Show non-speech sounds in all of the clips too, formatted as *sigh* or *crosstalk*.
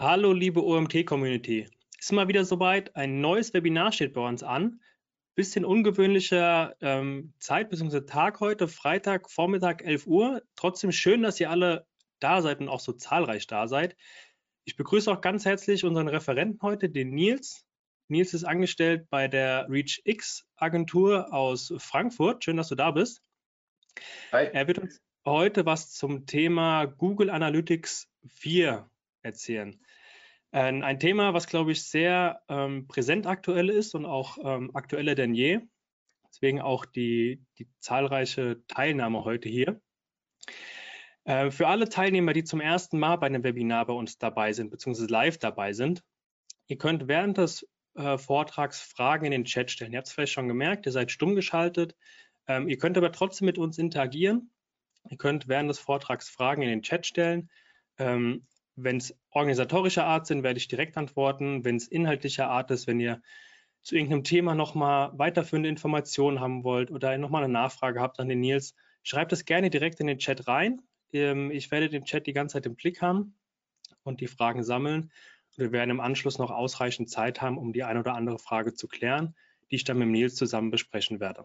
Hallo liebe OMT-Community. Ist mal wieder soweit. Ein neues Webinar steht bei uns an. Bisschen ungewöhnlicher ähm, Zeit bzw. Tag heute, Freitag, Vormittag, 11 Uhr. Trotzdem schön, dass ihr alle da seid und auch so zahlreich da seid. Ich begrüße auch ganz herzlich unseren Referenten heute, den Nils. Nils ist angestellt bei der ReachX Agentur aus Frankfurt. Schön, dass du da bist. Hi. Er wird uns heute was zum Thema Google Analytics 4 erzählen. Ein, ein Thema, was, glaube ich, sehr ähm, präsent aktuell ist und auch ähm, aktueller denn je. Deswegen auch die, die zahlreiche Teilnahme heute hier. Äh, für alle Teilnehmer, die zum ersten Mal bei einem Webinar bei uns dabei sind, beziehungsweise live dabei sind, ihr könnt während des äh, Vortrags Fragen in den Chat stellen. Ihr habt es vielleicht schon gemerkt, ihr seid stumm geschaltet. Ähm, ihr könnt aber trotzdem mit uns interagieren. Ihr könnt während des Vortrags Fragen in den Chat stellen. Ähm, wenn es organisatorischer Art sind, werde ich direkt antworten. Wenn es inhaltlicher Art ist, wenn ihr zu irgendeinem Thema nochmal weiterführende Informationen haben wollt oder nochmal eine Nachfrage habt an den Nils, schreibt es gerne direkt in den Chat rein. Ähm, ich werde den Chat die ganze Zeit im Blick haben und die Fragen sammeln. wir werden im Anschluss noch ausreichend Zeit haben, um die eine oder andere Frage zu klären, die ich dann mit Nils zusammen besprechen werde.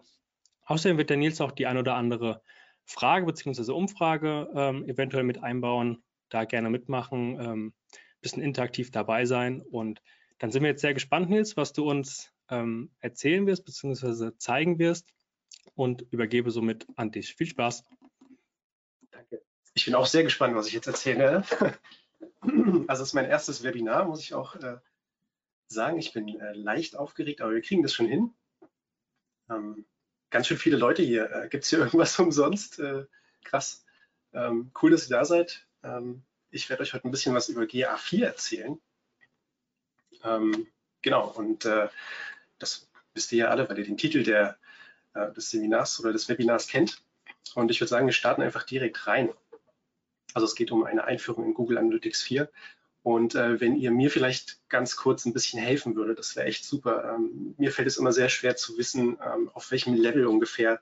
Außerdem wird der Nils auch die eine oder andere Frage bzw. Umfrage ähm, eventuell mit einbauen, da gerne mitmachen, ähm, bisschen interaktiv dabei sein. Und dann sind wir jetzt sehr gespannt, Nils, was du uns ähm, erzählen wirst bzw. zeigen wirst und übergebe somit an dich. Viel Spaß. Danke. Ich bin auch sehr gespannt, was ich jetzt erzähle. *laughs* Also es ist mein erstes Webinar, muss ich auch äh, sagen. Ich bin äh, leicht aufgeregt, aber wir kriegen das schon hin. Ähm, ganz schön viele Leute hier. Äh, Gibt es hier irgendwas umsonst? Äh, krass. Ähm, cool, dass ihr da seid. Ähm, ich werde euch heute ein bisschen was über GA4 erzählen. Ähm, genau, und äh, das wisst ihr ja alle, weil ihr den Titel der, äh, des Seminars oder des Webinars kennt. Und ich würde sagen, wir starten einfach direkt rein. Also es geht um eine Einführung in Google Analytics 4. Und äh, wenn ihr mir vielleicht ganz kurz ein bisschen helfen würdet, das wäre echt super. Ähm, mir fällt es immer sehr schwer zu wissen, ähm, auf welchem Level ungefähr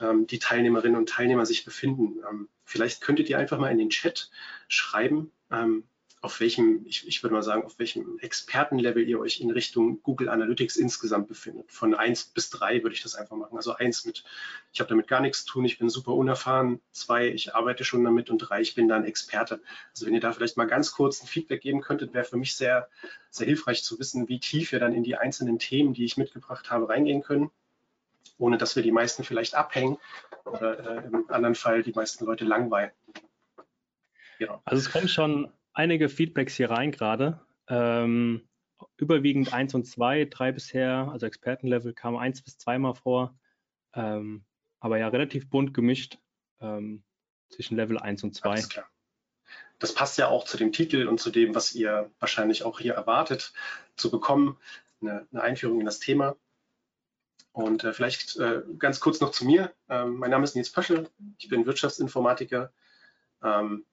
ähm, die Teilnehmerinnen und Teilnehmer sich befinden. Vielleicht könntet ihr einfach mal in den Chat schreiben, ähm, auf welchem, ich, ich würde mal sagen, auf welchem Expertenlevel ihr euch in Richtung Google Analytics insgesamt befindet. Von eins bis drei würde ich das einfach machen. Also eins mit, ich habe damit gar nichts zu tun, ich bin super unerfahren. Zwei, ich arbeite schon damit und drei, ich bin da ein Experte. Also wenn ihr da vielleicht mal ganz kurz ein Feedback geben könntet, wäre für mich sehr, sehr hilfreich zu wissen, wie tief wir dann in die einzelnen Themen, die ich mitgebracht habe, reingehen können ohne dass wir die meisten vielleicht abhängen oder äh, im anderen Fall die meisten Leute langweilen. Ja. Also es kommen schon einige Feedbacks hier rein gerade. Ähm, überwiegend 1 und 2, 3 bisher, also Expertenlevel kam 1 bis 2 mal vor. Ähm, aber ja, relativ bunt gemischt ähm, zwischen Level 1 und 2. Alles klar. Das passt ja auch zu dem Titel und zu dem, was ihr wahrscheinlich auch hier erwartet zu bekommen, eine, eine Einführung in das Thema. Und äh, vielleicht äh, ganz kurz noch zu mir. Ähm, mein Name ist Nils Pöschel, ich bin Wirtschaftsinformatiker, ähm,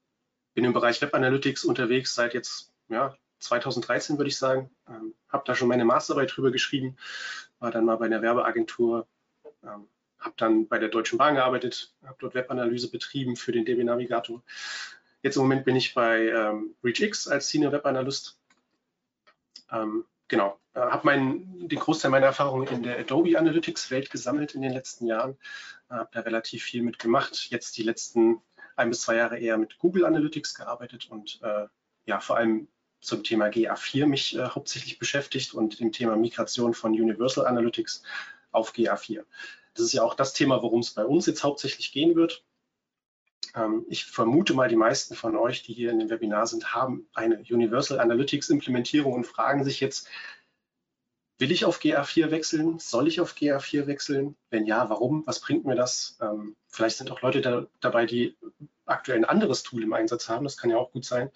bin im Bereich Web Analytics unterwegs seit jetzt ja, 2013, würde ich sagen. Ähm, habe da schon meine Masterarbeit drüber geschrieben, war dann mal bei einer Werbeagentur, ähm, habe dann bei der Deutschen Bahn gearbeitet, habe dort Webanalyse betrieben für den DB Navigator. Jetzt im Moment bin ich bei ähm, ReachX als Senior Web Analyst. Ähm, genau, äh, habe meinen, den Großteil meiner Erfahrungen in der Adobe Analytics Welt gesammelt in den letzten Jahren, äh, habe da relativ viel mitgemacht. Jetzt die letzten ein bis zwei Jahre eher mit Google Analytics gearbeitet und äh, ja, vor allem zum Thema GA4 mich äh, hauptsächlich beschäftigt und dem Thema Migration von Universal Analytics auf GA4. Das ist ja auch das Thema, worum es bei uns jetzt hauptsächlich gehen wird. Ähm, ich vermute mal, die meisten von euch, die hier in dem Webinar sind, haben eine Universal Analytics Implementierung und fragen sich jetzt, will ich auf GA4 wechseln? Soll ich auf GA4 wechseln? Wenn ja, warum? Was bringt mir das? Ähm, vielleicht sind auch Leute da, dabei, die aktuell ein anderes Tool im Einsatz haben. Das kann ja auch gut sein.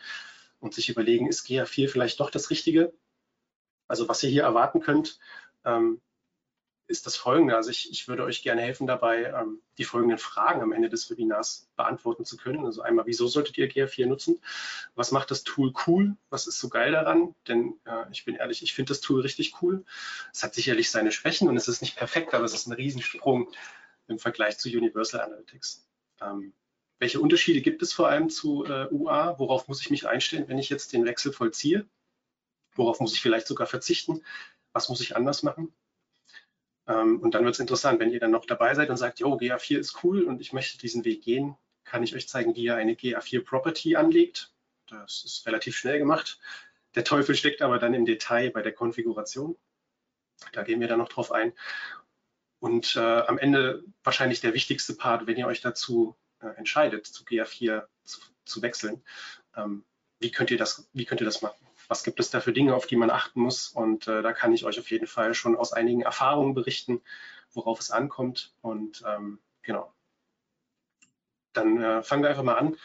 Und sich überlegen, ist GA4 vielleicht doch das Richtige? Also was ihr hier erwarten könnt, ähm, ist das folgende. Also ich, ich würde euch gerne helfen dabei, ähm, die folgenden Fragen am Ende des Webinars beantworten zu können. Also einmal, wieso solltet ihr GA4 nutzen? Was macht das Tool cool? Was ist so geil daran? Denn äh, ich bin ehrlich, ich finde das Tool richtig cool. Es hat sicherlich seine Schwächen und es ist nicht perfekt, aber es ist ein Riesensprung im Vergleich zu Universal Analytics. Ähm, welche Unterschiede gibt es vor allem zu äh, UA? Worauf muss ich mich einstellen, wenn ich jetzt den Wechsel vollziehe? Worauf muss ich vielleicht sogar verzichten? Was muss ich anders machen? Ähm, und dann wird es interessant, wenn ihr dann noch dabei seid und sagt, jo, GA4 ist cool und ich möchte diesen Weg gehen, kann ich euch zeigen, wie ihr eine GA4 Property anlegt. Das ist relativ schnell gemacht. Der Teufel steckt aber dann im Detail bei der Konfiguration. Da gehen wir dann noch drauf ein. Und äh, am Ende wahrscheinlich der wichtigste Part, wenn ihr euch dazu äh, entscheidet, zu GA4 zu, zu wechseln. Ähm, wie, könnt ihr das, wie könnt ihr das machen? Was gibt es da für Dinge, auf die man achten muss? Und äh, da kann ich euch auf jeden Fall schon aus einigen Erfahrungen berichten, worauf es ankommt. Und ähm, genau. Dann äh, fangen wir einfach mal an.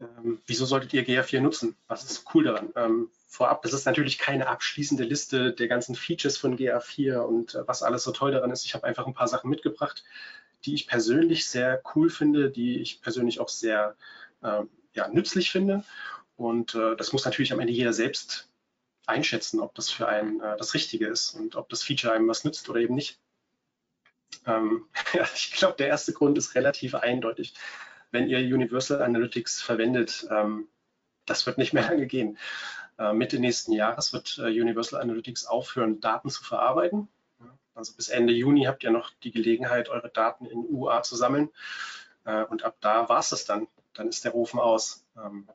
Ähm, wieso solltet ihr GA4 nutzen? Was ist cool daran? Ähm, vorab, das ist natürlich keine abschließende Liste der ganzen Features von GA4 und äh, was alles so toll daran ist. Ich habe einfach ein paar Sachen mitgebracht, die ich persönlich sehr cool finde, die ich persönlich auch sehr äh, ja, nützlich finde. Und äh, das muss natürlich am Ende jeder selbst einschätzen, ob das für einen äh, das Richtige ist und ob das Feature einem was nützt oder eben nicht. Ähm, *laughs* ja, ich glaube, der erste Grund ist relativ eindeutig. Wenn ihr Universal Analytics verwendet, ähm, das wird nicht mehr *laughs* lange gehen. Äh, Mitte nächsten Jahres wird äh, Universal Analytics aufhören, Daten zu verarbeiten. Also bis Ende Juni habt ihr noch die Gelegenheit, eure Daten in UA zu sammeln. Äh, und ab da war es das dann. Dann ist der Ofen aus. Ähm,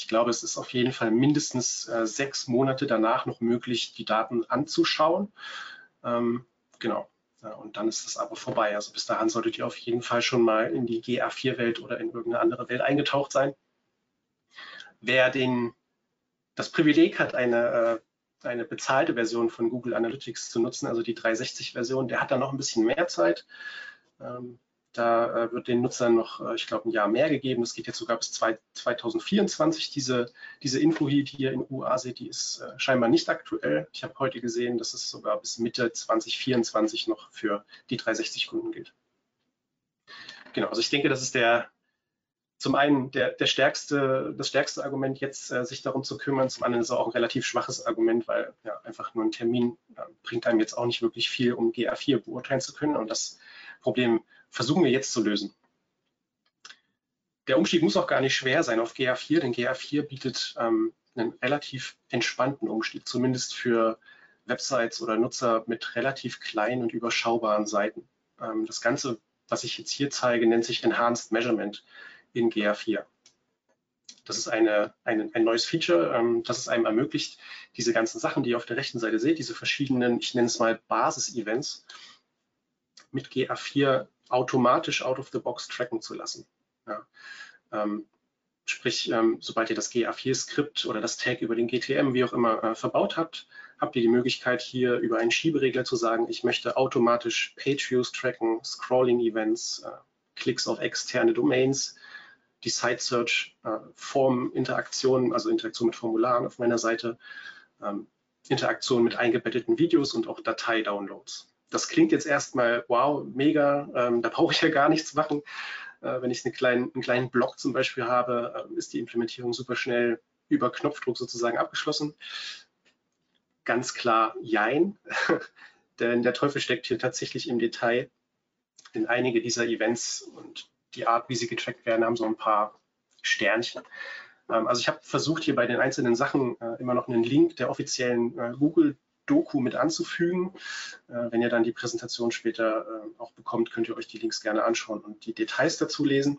ich glaube, es ist auf jeden Fall mindestens äh, sechs Monate danach noch möglich, die Daten anzuschauen. Ähm, genau. Und dann ist das aber vorbei. Also bis dahin solltet ihr auf jeden Fall schon mal in die GA4-Welt oder in irgendeine andere Welt eingetaucht sein. Wer den, das Privileg hat, eine äh, eine bezahlte Version von Google Analytics zu nutzen, also die 360-Version, der hat da noch ein bisschen mehr Zeit. Ähm, da äh, wird den Nutzern noch, äh, ich glaube, ein Jahr mehr gegeben. Das geht jetzt sogar bis 2024. Diese, diese Info hier, die ihr in UA seht, die ist äh, scheinbar nicht aktuell. Ich habe heute gesehen, dass es sogar bis Mitte 2024 noch für die 360-Kunden gilt. Genau, also ich denke, das ist der, zum einen der, der stärkste, das stärkste Argument, jetzt äh, sich darum zu kümmern. Zum anderen ist es auch ein relativ schwaches Argument, weil ja, einfach nur ein Termin äh, bringt einem jetzt auch nicht wirklich viel, um GA4 beurteilen zu können. Und das Problem versuchen wir jetzt zu lösen. Der Umstieg muss auch gar nicht schwer sein auf GA4, denn GA4 bietet ähm, einen relativ entspannten Umstieg, zumindest für Websites oder Nutzer mit relativ kleinen und überschaubaren Seiten. Ähm, das Ganze, was ich jetzt hier zeige, nennt sich Enhanced Measurement in GA4. Das ist eine, eine, ein neues Feature, ähm, das es einem ermöglicht, diese ganzen Sachen, die ihr auf der rechten Seite seht, diese verschiedenen, ich nenne es mal Basis-Events, mit GA4 automatisch out of the box tracken zu lassen. Ja. Ähm, sprich, ähm, sobald ihr das GA4-Skript oder das Tag über den GTM, wie auch immer, äh, verbaut habt, habt ihr die Möglichkeit, hier über einen Schieberegler zu sagen, ich möchte automatisch Page-Views tracken, Scrolling-Events, äh, Klicks auf externe Domains, die Site-Search-Form-Interaktion, äh, also Interaktion mit Formularen auf meiner Seite, ähm, Interaktion mit eingebetteten Videos und auch Datei-Downloads. Das klingt jetzt erstmal, wow, mega, ähm, da brauche ich ja gar nichts machen. Äh, wenn ich einen kleinen, einen kleinen Blog zum Beispiel habe, äh, ist die Implementierung super schnell über Knopfdruck sozusagen abgeschlossen. Ganz klar, jein, *laughs* denn der Teufel steckt hier tatsächlich im Detail. Denn einige dieser Events und die Art, wie sie getrackt werden, haben so ein paar Sternchen. Ähm, also ich habe versucht, hier bei den einzelnen Sachen äh, immer noch einen Link der offiziellen äh, Google-Doku mit anzufügen. Äh, wenn ihr dann die Präsentation später auch bekommt, könnt ihr euch die Links gerne anschauen und die Details dazu lesen.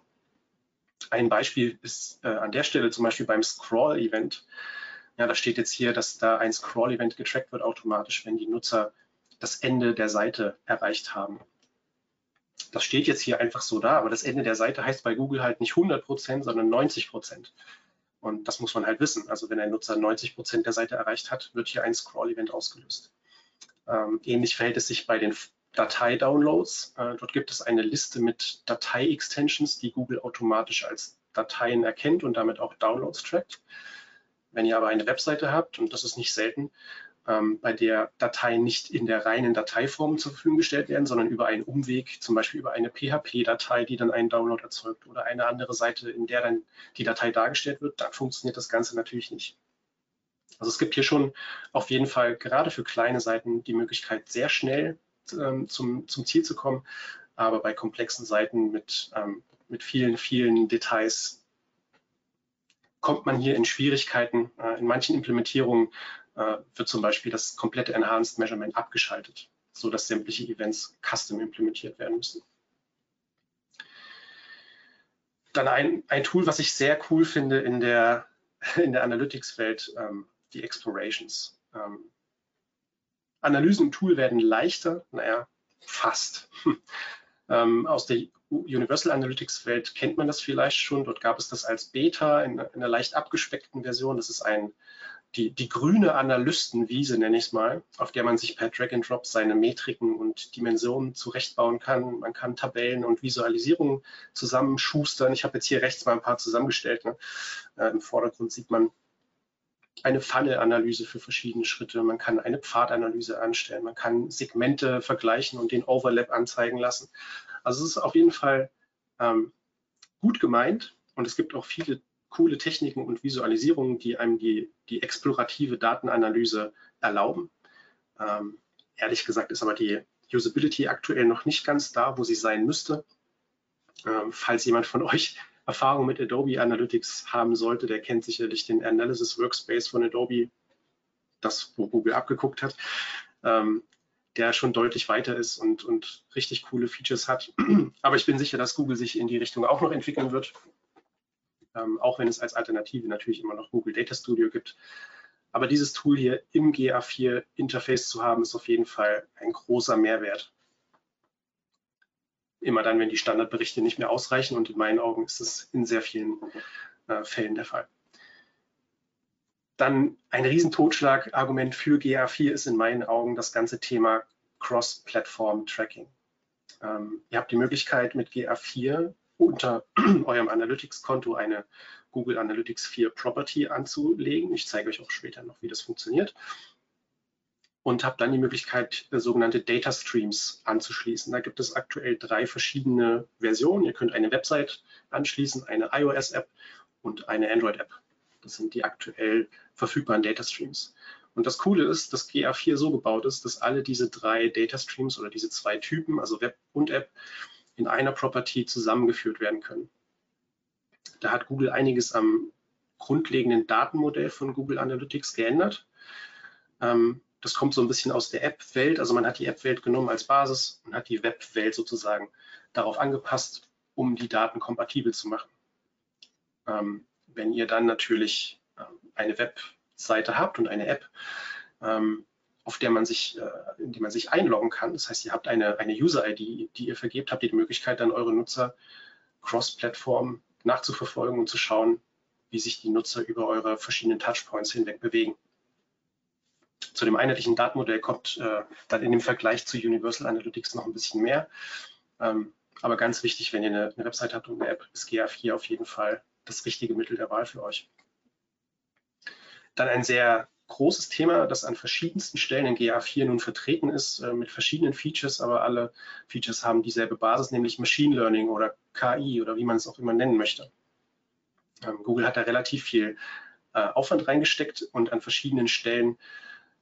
Ein Beispiel ist an der Stelle zum Beispiel beim Scroll-Event. Ja, da steht jetzt hier, dass da ein Scroll-Event getrackt wird automatisch, wenn die Nutzer das Ende der Seite erreicht haben das steht jetzt hier einfach so da, aber das Ende der Seite heißt bei Google halt nicht 100 Prozent, sondern 90 Prozent. Und das muss man halt wissen. Also wenn ein Nutzer 90 Prozent der Seite erreicht hat, wird hier ein Scroll-Event ausgelöst. Ähm, ähnlich verhält es sich bei den Datei-Downloads. Äh, dort gibt es eine Liste mit Datei-Extensions, die Google automatisch als Dateien erkennt und damit auch Downloads trackt. Wenn ihr aber eine Webseite habt, und das ist nicht selten, ähm, bei der Dateien nicht in der reinen Dateiform zur Verfügung gestellt werden, sondern über einen Umweg, zum Beispiel über eine PHP-Datei, die dann einen Download erzeugt oder eine andere Seite, in der dann die Datei dargestellt wird, dann funktioniert das Ganze natürlich nicht. Also es gibt hier schon auf jeden Fall gerade für kleine Seiten die Möglichkeit, sehr schnell ähm, zum, zum Ziel zu kommen. aber bei komplexen Seiten mit, ähm, mit vielen, vielen Details kommt man hier in Schwierigkeiten. Äh, in manchen Implementierungen äh, wird zum Beispiel das komplette Enhanced Measurement abgeschaltet, sodass sämtliche Events custom implementiert werden müssen. Dann ein, ein Tool, was ich sehr cool finde in der, *laughs* in der Analytics-Welt, ähm, die Explorations. Ähm, Analysen im Tool werden leichter, naja, fast. *laughs* ähm, aus der Universal Analytics Welt kennt man das vielleicht schon. Dort gab es das als Beta in, in einer leicht abgespeckten Version. Das ist ein, die, die grüne Analystenwiese, nenne ich es mal, auf der man sich per Drag and Drop seine Metriken und Dimensionen zurechtbauen kann. Man kann Tabellen und Visualisierungen zusammenschustern. Ich habe jetzt hier rechts mal ein paar zusammengestellt. Ne? Äh, Im Vordergrund sieht man eine Funnel-Analyse für verschiedene Schritte. Man kann eine Pfadanalyse anstellen. Man kann Segmente vergleichen und den Overlap anzeigen lassen. Also es ist auf jeden Fall ähm, gut gemeint und es gibt auch viele coole Techniken und Visualisierungen, die einem die, die explorative Datenanalyse erlauben. Ähm, ehrlich gesagt ist aber die Usability aktuell noch nicht ganz da, wo sie sein müsste. Ähm, falls jemand von euch *laughs* Erfahrung mit Adobe Analytics haben sollte, der kennt sicherlich den Analysis Workspace von Adobe, das, wo Google abgeguckt hat. Ähm, der schon deutlich weiter ist und, und richtig coole Features hat. *clears throat* Aber ich bin sicher, dass Google sich in die Richtung auch noch entwickeln wird, ähm, auch wenn es als Alternative natürlich immer noch Google Data Studio gibt. Aber dieses Tool hier im GA4 Interface zu haben, ist auf jeden Fall ein großer Mehrwert. Immer dann, wenn die Standardberichte nicht mehr ausreichen und in meinen Augen ist es in sehr vielen äh, Fällen der Fall. Dann ein Riesentotschlagargument für GA4 ist in meinen Augen das ganze Thema Cross-Platform-Tracking. Ähm, ihr habt die Möglichkeit mit GA4 unter *clears throat* eurem Analytics-Konto eine Google Analytics 4 Property anzulegen. Ich zeige euch auch später noch, wie das funktioniert. Und habt dann die Möglichkeit, äh, sogenannte Data Streams anzuschließen. Da gibt es aktuell drei verschiedene Versionen. Ihr könnt eine Website anschließen, eine iOS-App und eine Android-App. Das sind die aktuell verfügbaren Data Streams. Und das Coole ist, dass GA4 so gebaut ist, dass alle diese drei Data Streams oder diese zwei Typen, also Web und App, in einer Property zusammengeführt werden können. Da hat Google einiges am grundlegenden Datenmodell von Google Analytics geändert. Ähm, das kommt so ein bisschen aus der App-Welt. Also man hat die App-Welt genommen als Basis und hat die Web-Welt sozusagen darauf angepasst, um die Daten kompatibel zu machen. Ähm, wenn ihr dann natürlich ähm, eine Webseite habt und eine App, auf der man sich, äh, in die man sich einloggen kann. Das heißt, ihr habt eine, eine User-ID, die ihr vergebt, habt ihr die Möglichkeit, dann eure Nutzer cross-Plattform nachzuverfolgen und zu schauen, wie sich die Nutzer über eure verschiedenen Touchpoints hinweg bewegen. Zu dem einheitlichen Datenmodell kommt äh, dann in dem Vergleich zu Universal Analytics noch ein bisschen mehr. Ähm, aber ganz wichtig, wenn ihr eine, eine Website habt und eine App, ist GA4 auf jeden Fall das richtige Mittel der Wahl für euch. Dann ein sehr großes Thema, das an verschiedensten Stellen in GA4 nun vertreten ist, äh, mit verschiedenen Features, aber alle Features haben dieselbe Basis, nämlich Machine Learning oder KI oder wie man es auch immer nennen möchte. Ähm, Google hat da relativ viel äh, Aufwand reingesteckt und an verschiedenen Stellen,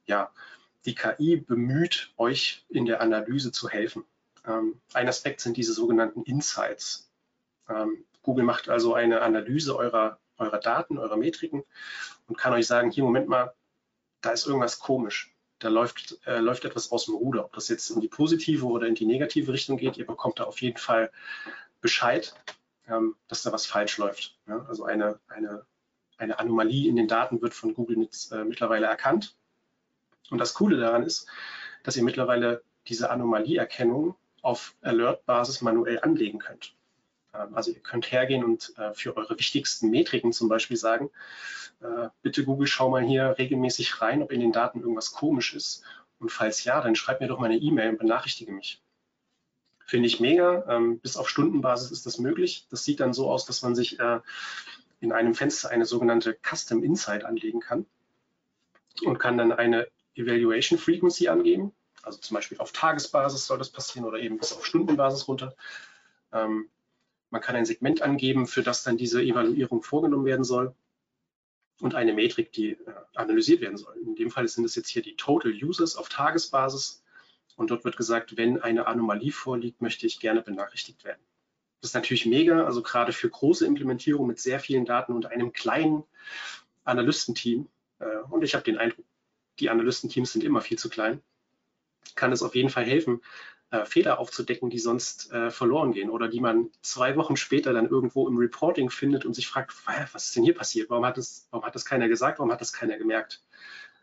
ja, die KI bemüht, euch in der Analyse zu helfen. Ähm, ein Aspekt sind diese sogenannten Insights. Ähm, Google macht also eine Analyse eurer, eurer Daten, eurer Metriken und kann euch sagen, hier, Moment mal, da ist irgendwas komisch. Da läuft, äh, läuft etwas aus dem Ruder. Ob das jetzt in die positive oder in die negative Richtung geht, ihr bekommt da auf jeden Fall Bescheid, ähm, dass da was falsch läuft. Ja? Also eine, eine, eine Anomalie in den Daten wird von Google mit, äh, mittlerweile erkannt. Und das Coole daran ist, dass ihr mittlerweile diese Anomalieerkennung auf Alert-Basis manuell anlegen könnt. Ähm, also ihr könnt hergehen und äh, für eure wichtigsten Metriken zum Beispiel sagen, äh, bitte Google, schau mal hier regelmäßig rein, ob in den Daten irgendwas komisch ist. Und falls ja, dann schreib mir doch mal eine E-Mail und benachrichtige mich. Finde ich mega. Ähm, bis auf Stundenbasis ist das möglich. Das sieht dann so aus, dass man sich äh, in einem Fenster eine sogenannte Custom Insight anlegen kann und kann dann eine Evaluation Frequency angeben. Also zum Beispiel auf Tagesbasis soll das passieren oder eben bis auf Stundenbasis runter. Ähm, man kann ein Segment angeben, für das dann diese Evaluierung vorgenommen werden soll und eine Metrik, die äh, analysiert werden soll. In dem Fall sind es jetzt hier die Total Users auf Tagesbasis Und dort wird gesagt, wenn eine Anomalie vorliegt, möchte ich gerne benachrichtigt werden. Das ist natürlich mega, also gerade für große Implementierungen mit sehr vielen Daten und einem kleinen Analystenteam. Äh, und ich habe den Eindruck, die Analystenteams sind immer viel zu klein. Kann es auf jeden Fall helfen, äh, Fehler aufzudecken, die sonst äh, verloren gehen oder die man zwei Wochen später dann irgendwo im Reporting findet und sich fragt, was ist denn hier passiert? Warum hat das, warum hat das keiner gesagt? Warum hat das keiner gemerkt?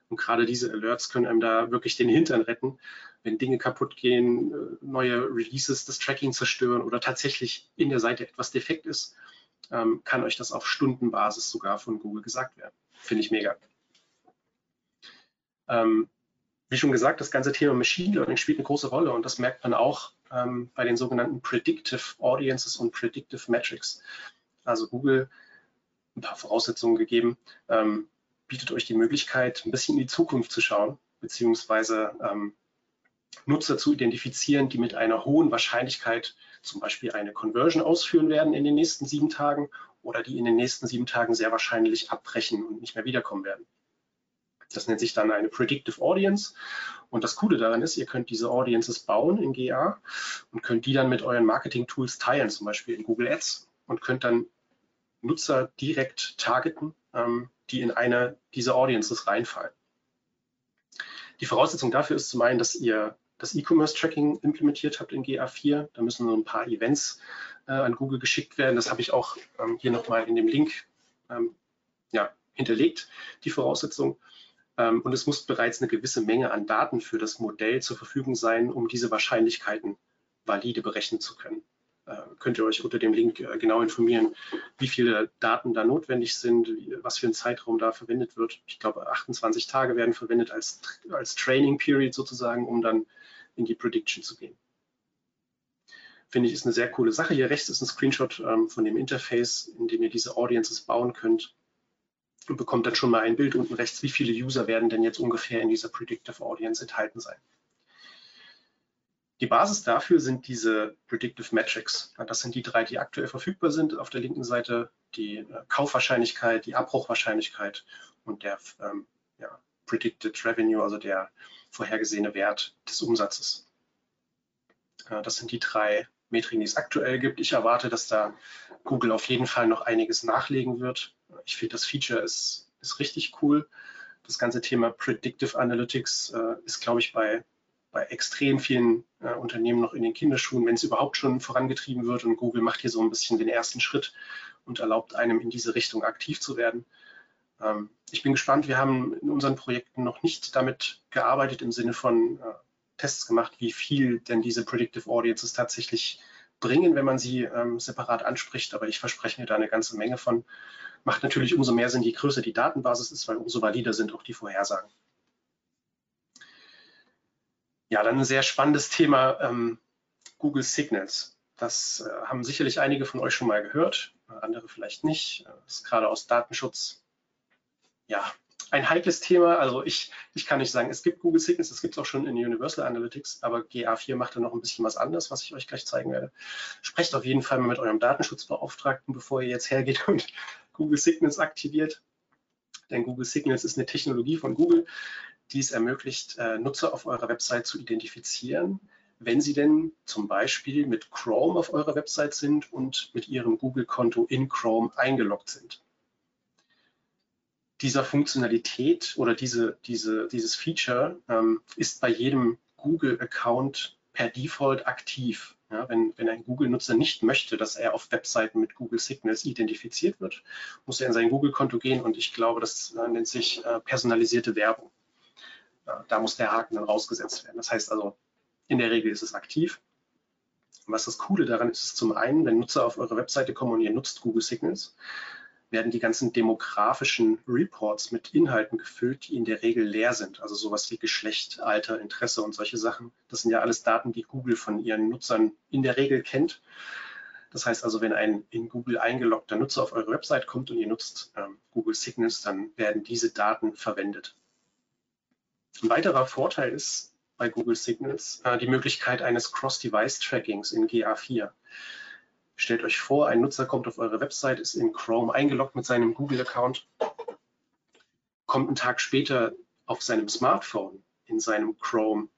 Und gerade diese Alerts können einem da wirklich den Hintern retten, wenn Dinge kaputt gehen, äh, neue Releases das Tracking zerstören oder tatsächlich in der Seite etwas defekt ist, ähm, kann euch das auf Stundenbasis sogar von Google gesagt werden. Finde ich mega. Ähm, wie schon gesagt, das ganze Thema Machine Learning spielt eine große Rolle und das merkt man auch ähm, bei den sogenannten Predictive Audiences und Predictive Metrics. Also Google, ein paar Voraussetzungen gegeben, ähm, bietet euch die Möglichkeit, ein bisschen in die Zukunft zu schauen, beziehungsweise ähm, Nutzer zu identifizieren, die mit einer hohen Wahrscheinlichkeit zum Beispiel eine Conversion ausführen werden in den nächsten sieben Tagen oder die in den nächsten sieben Tagen sehr wahrscheinlich abbrechen und nicht mehr wiederkommen werden. Das nennt sich dann eine Predictive Audience. Und das Coole daran ist, ihr könnt diese Audiences bauen in GA und könnt die dann mit euren Marketing-Tools teilen, zum Beispiel in Google Ads und könnt dann Nutzer direkt targeten, ähm, die in eine dieser Audiences reinfallen. Die Voraussetzung dafür ist zum einen, dass ihr das E-Commerce-Tracking implementiert habt in GA4. Da müssen so ein paar Events äh, an Google geschickt werden. Das habe ich auch ähm, hier nochmal in dem Link ähm, ja, hinterlegt, die Voraussetzung. Ähm, und es muss bereits eine gewisse Menge an Daten für das Modell zur Verfügung sein, um diese Wahrscheinlichkeiten valide berechnen zu können. Äh, könnt ihr euch unter dem Link äh, genau informieren, wie viele Daten da notwendig sind, was für ein Zeitraum da verwendet wird. Ich glaube, 28 Tage werden verwendet als, als Training Period sozusagen, um dann in die Prediction zu gehen. Finde ich, ist eine sehr coole Sache. Hier rechts ist ein Screenshot ähm, von dem Interface, in dem ihr diese Audiences bauen könnt bekommt dann schon mal ein Bild unten rechts, wie viele User werden denn jetzt ungefähr in dieser Predictive Audience enthalten sein. Die Basis dafür sind diese Predictive Metrics. Das sind die drei, die aktuell verfügbar sind. Auf der linken Seite die äh, Kaufwahrscheinlichkeit, die Abbruchwahrscheinlichkeit und der ähm, ja, Predicted Revenue, also der vorhergesehene Wert des Umsatzes. Äh, das sind die drei Metriken, die es aktuell gibt. Ich erwarte, dass da Google auf jeden Fall noch einiges nachlegen wird. Ich finde, das Feature ist, ist richtig cool. Das ganze Thema Predictive Analytics äh, ist, glaube ich, bei, bei extrem vielen äh, Unternehmen noch in den Kinderschuhen, wenn es überhaupt schon vorangetrieben wird. Und Google macht hier so ein bisschen den ersten Schritt und erlaubt einem in diese Richtung aktiv zu werden. Ähm, ich bin gespannt. Wir haben in unseren Projekten noch nicht damit gearbeitet im Sinne von äh, Tests gemacht, wie viel denn diese Predictive Audiences tatsächlich bringen, wenn man sie ähm, separat anspricht. Aber ich verspreche mir da eine ganze Menge von. Macht natürlich umso mehr Sinn, je größer die Datenbasis ist, weil umso valider sind auch die Vorhersagen. Ja, dann ein sehr spannendes Thema, ähm, Google Signals. Das äh, haben sicherlich einige von euch schon mal gehört, andere vielleicht nicht. Das ist gerade aus Datenschutz ja, ein heikles Thema. Also ich, ich kann nicht sagen, es gibt Google Signals, das gibt es auch schon in Universal Analytics, aber GA4 macht da noch ein bisschen was anderes, was ich euch gleich zeigen werde. Sprecht auf jeden Fall mal mit eurem Datenschutzbeauftragten, bevor ihr jetzt hergeht *laughs* und Google Signals aktiviert. Denn Google Signals ist eine Technologie von Google, die es ermöglicht, äh, Nutzer auf eurer Website zu identifizieren, wenn sie denn zum Beispiel mit Chrome auf eurer Website sind und mit ihrem Google-Konto in Chrome eingeloggt sind dieser Funktionalität oder diese, diese, dieses Feature ähm, ist bei jedem Google-Account per Default aktiv. Ja, wenn, wenn ein Google-Nutzer nicht möchte, dass er auf Webseiten mit Google Signals identifiziert wird, muss er in sein Google-Konto gehen und ich glaube, das äh, nennt sich äh, personalisierte Werbung. Ja, da muss der Haken dann rausgesetzt werden. Das heißt also, in der Regel ist es aktiv. was das Coole daran ist, ist zum einen, wenn Nutzer auf eure Webseite kommen und ihr nutzt Google Signals, werden die ganzen demografischen Reports mit Inhalten gefüllt, die in der Regel leer sind. Also sowas wie Geschlecht, Alter, Interesse und solche Sachen. Das sind ja alles Daten, die Google von ihren Nutzern in der Regel kennt. Das heißt also, wenn ein in Google eingeloggter Nutzer auf eure Website kommt und ihr nutzt ähm, Google Signals, dann werden diese Daten verwendet. Ein weiterer Vorteil ist bei Google Signals äh, die Möglichkeit eines Cross-Device-Trackings in GA4. Stellt euch vor, ein Nutzer kommt auf eure Website, ist in Chrome eingeloggt mit seinem Google-Account, kommt einen Tag später auf seinem Smartphone in seinem Chrome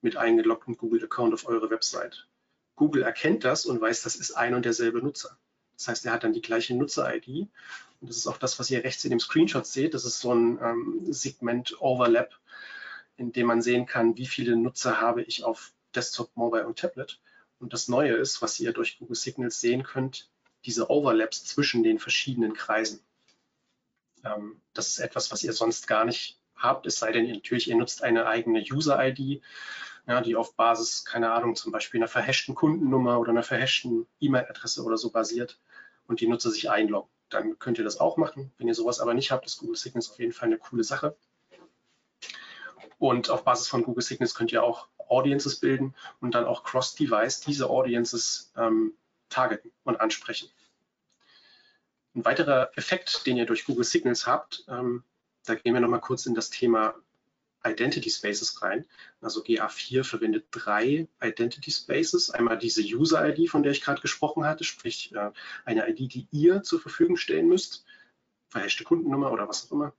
mit eingeloggtem Google-Account auf eure Website. Google erkennt das und weiß, das ist ein und derselbe Nutzer. Das heißt, er hat dann die gleiche Nutzer-ID. Und das ist auch das, was ihr rechts in dem Screenshot seht. Das ist so ein ähm, Segment-Overlap, in dem man sehen kann, wie viele Nutzer habe ich auf Desktop, Mobile und Tablet. Und das Neue ist, was ihr durch Google Signals sehen könnt, diese Overlaps zwischen den verschiedenen Kreisen. Ähm, das ist etwas, was ihr sonst gar nicht habt, es sei denn, ihr, natürlich, ihr nutzt eine eigene User-ID, ja, die auf Basis, keine Ahnung, zum Beispiel einer verhashten Kundennummer oder einer verhashten E-Mail-Adresse oder so basiert und die Nutzer sich einloggen. Dann könnt ihr das auch machen. Wenn ihr sowas aber nicht habt, ist Google Signals auf jeden Fall eine coole Sache. Und auf Basis von Google Signals könnt ihr auch Audiences bilden und dann auch cross-device diese Audiences ähm, targeten und ansprechen. Ein weiterer Effekt, den ihr durch Google Signals habt, ähm, da gehen wir nochmal kurz in das Thema Identity Spaces rein. Also GA4 verwendet drei Identity Spaces. Einmal diese User-ID, von der ich gerade gesprochen hatte, sprich äh, eine ID, die ihr zur Verfügung stellen müsst, verhashte Kundennummer oder was auch immer.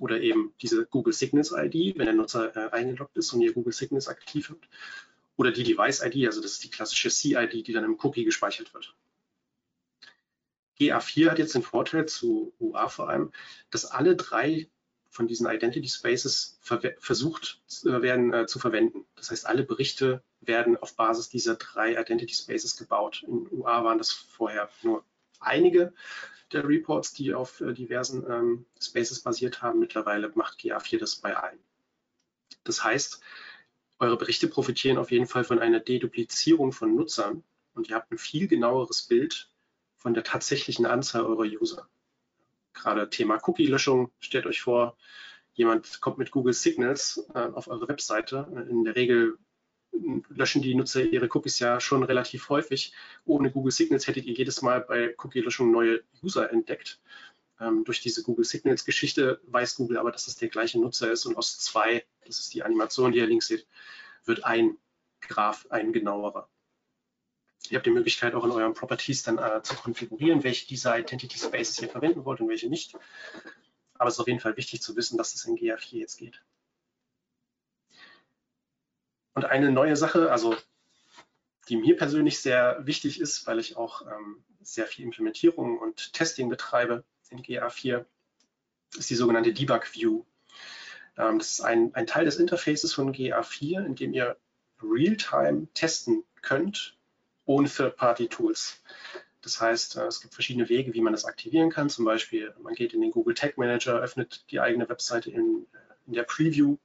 Oder eben diese Google Signals ID, wenn der Nutzer äh, eingeloggt ist und ihr Google Signals aktiv wird. Oder die Device ID, also das ist die klassische C-ID, die dann im Cookie gespeichert wird. GA4 hat jetzt den Vorteil zu UA vor allem, dass alle drei von diesen Identity Spaces versucht äh, werden äh, zu verwenden. Das heißt, alle Berichte werden auf Basis dieser drei Identity Spaces gebaut. In UA waren das vorher nur einige der Reports, die auf äh, diversen ähm, Spaces basiert haben. Mittlerweile macht GA4 das bei allen. Das heißt, eure Berichte profitieren auf jeden Fall von einer Deduplizierung von Nutzern und ihr habt ein viel genaueres Bild von der tatsächlichen Anzahl eurer User. Gerade Thema Cookie-Löschung, stellt euch vor, jemand kommt mit Google Signals äh, auf eure Webseite. In der Regel löschen die Nutzer ihre Cookies ja schon relativ häufig. Ohne Google Signals hättet ihr jedes Mal bei Cookie-Löschung neue User entdeckt. Ähm, durch diese Google Signals-Geschichte weiß Google aber, dass es der gleiche Nutzer ist und aus zwei, das ist die Animation, die ihr links seht, wird ein Graph, ein genauerer. Ihr habt die Möglichkeit, auch in euren Properties dann äh, zu konfigurieren, welche dieser Identity Spaces ihr verwenden wollt und welche nicht. Aber es ist auf jeden Fall wichtig zu wissen, dass es in GA4 jetzt geht. Und eine neue Sache, also die mir persönlich sehr wichtig ist, weil ich auch ähm, sehr viel Implementierung und Testing betreibe in GA4, ist die sogenannte Debug View. Ähm, das ist ein, ein Teil des Interfaces von GA4, in dem ihr real-time testen könnt, ohne Third-Party-Tools. Das heißt, äh, es gibt verschiedene Wege, wie man das aktivieren kann. Zum Beispiel, man geht in den Google Tag Manager, öffnet die eigene Webseite in, in der Preview.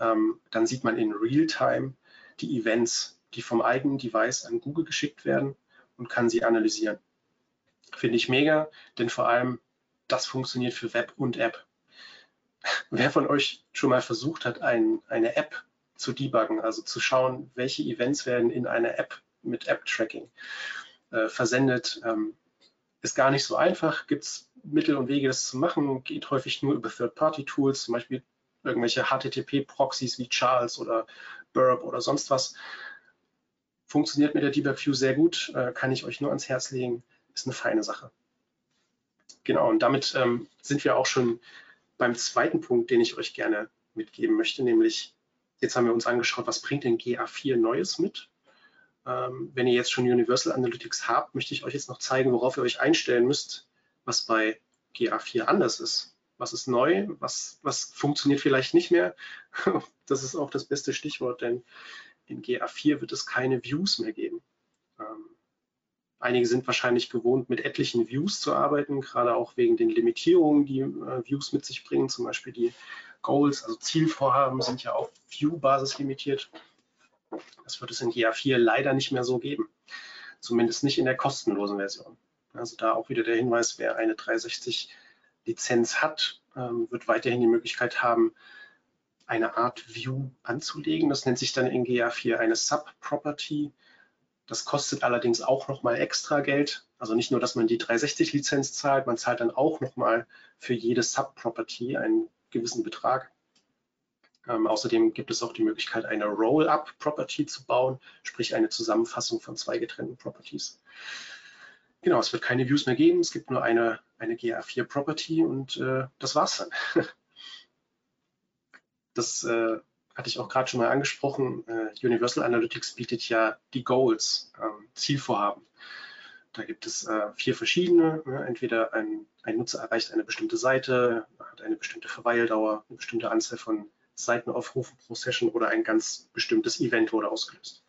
Ähm, dann sieht man in Realtime die Events, die vom eigenen Device an Google geschickt werden und kann sie analysieren. Finde ich mega, denn vor allem das funktioniert für Web und App. *laughs* Wer von euch schon mal versucht hat, ein, eine App zu debuggen, also zu schauen, welche Events werden in einer App mit App-Tracking äh, versendet. Ähm, ist gar nicht so einfach, gibt es Mittel und Wege, das zu machen, geht häufig nur über Third-Party-Tools, zum Beispiel irgendwelche HTTP-Proxys wie Charles oder Burp oder sonst was. Funktioniert mit der Debug View sehr gut, äh, kann ich euch nur ans Herz legen, ist eine feine Sache. Genau, und damit ähm, sind wir auch schon beim zweiten Punkt, den ich euch gerne mitgeben möchte, nämlich jetzt haben wir uns angeschaut, was bringt denn GA4 Neues mit? Ähm, wenn ihr jetzt schon Universal Analytics habt, möchte ich euch jetzt noch zeigen, worauf ihr euch einstellen müsst, was bei GA4 anders ist. Was ist neu? Was, was funktioniert vielleicht nicht mehr? *laughs* Das ist auch das beste Stichwort, denn in GA4 wird es keine Views mehr geben. Ähm, einige sind wahrscheinlich gewohnt, mit etlichen Views zu arbeiten, gerade auch wegen den Limitierungen, die äh, Views mit sich bringen. Zum Beispiel die Goals, also Zielvorhaben, sind ja auf View-Basis limitiert. Das wird es in GA4 leider nicht mehr so geben. Zumindest nicht in der kostenlosen Version. Also da auch wieder der Hinweis, wer eine 360 Lizenz hat, ähm, wird weiterhin die Möglichkeit haben, eine Art View anzulegen. Das nennt sich dann in GA4 eine Sub-Property. Das kostet allerdings auch nochmal extra Geld. Also nicht nur, dass man die 360-Lizenz zahlt, man zahlt dann auch nochmal für jede Sub-Property einen gewissen Betrag. Ähm, außerdem gibt es auch die Möglichkeit, eine Roll-Up-Property zu bauen, sprich eine Zusammenfassung von zwei getrennten Properties. Genau, es wird keine Views mehr geben, es gibt nur eine, eine GA4-Property und äh, das war's dann. *laughs* Das äh, hatte ich auch gerade schon mal angesprochen, äh, Universal Analytics bietet ja die Goals, ähm, Zielvorhaben. Da gibt es äh, vier verschiedene. Ne? Entweder ein, ein, Nutzer erreicht eine bestimmte Seite, hat eine bestimmte Verweildauer, eine bestimmte Anzahl von Seitenaufrufen pro Session oder ein ganz bestimmtes Event wurde ausgelöst.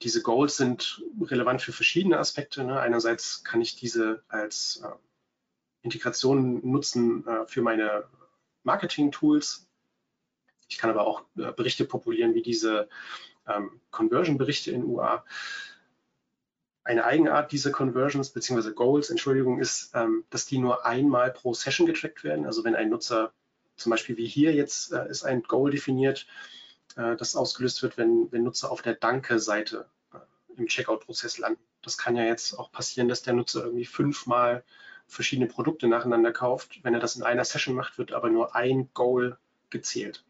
Diese Goals sind relevant für verschiedene Aspekte. Ne? Einerseits kann ich diese als äh, Integration nutzen äh, für meine Marketing-Tools. Ich kann aber auch äh, Berichte populieren wie diese ähm, Conversion-Berichte in UA. Eine Eigenart dieser Conversions bzw. Goals, Entschuldigung, ist, ähm, dass die nur einmal pro Session getrackt werden. Also wenn ein Nutzer, zum Beispiel wie hier jetzt, äh, ist ein Goal definiert, äh, das ausgelöst wird, wenn, wenn Nutzer auf der Danke-Seite äh, im Checkout-Prozess landen. Das kann ja jetzt auch passieren, dass der Nutzer irgendwie fünfmal verschiedene Produkte nacheinander kauft. Wenn er das in einer Session macht, wird aber nur ein Goal gezählt.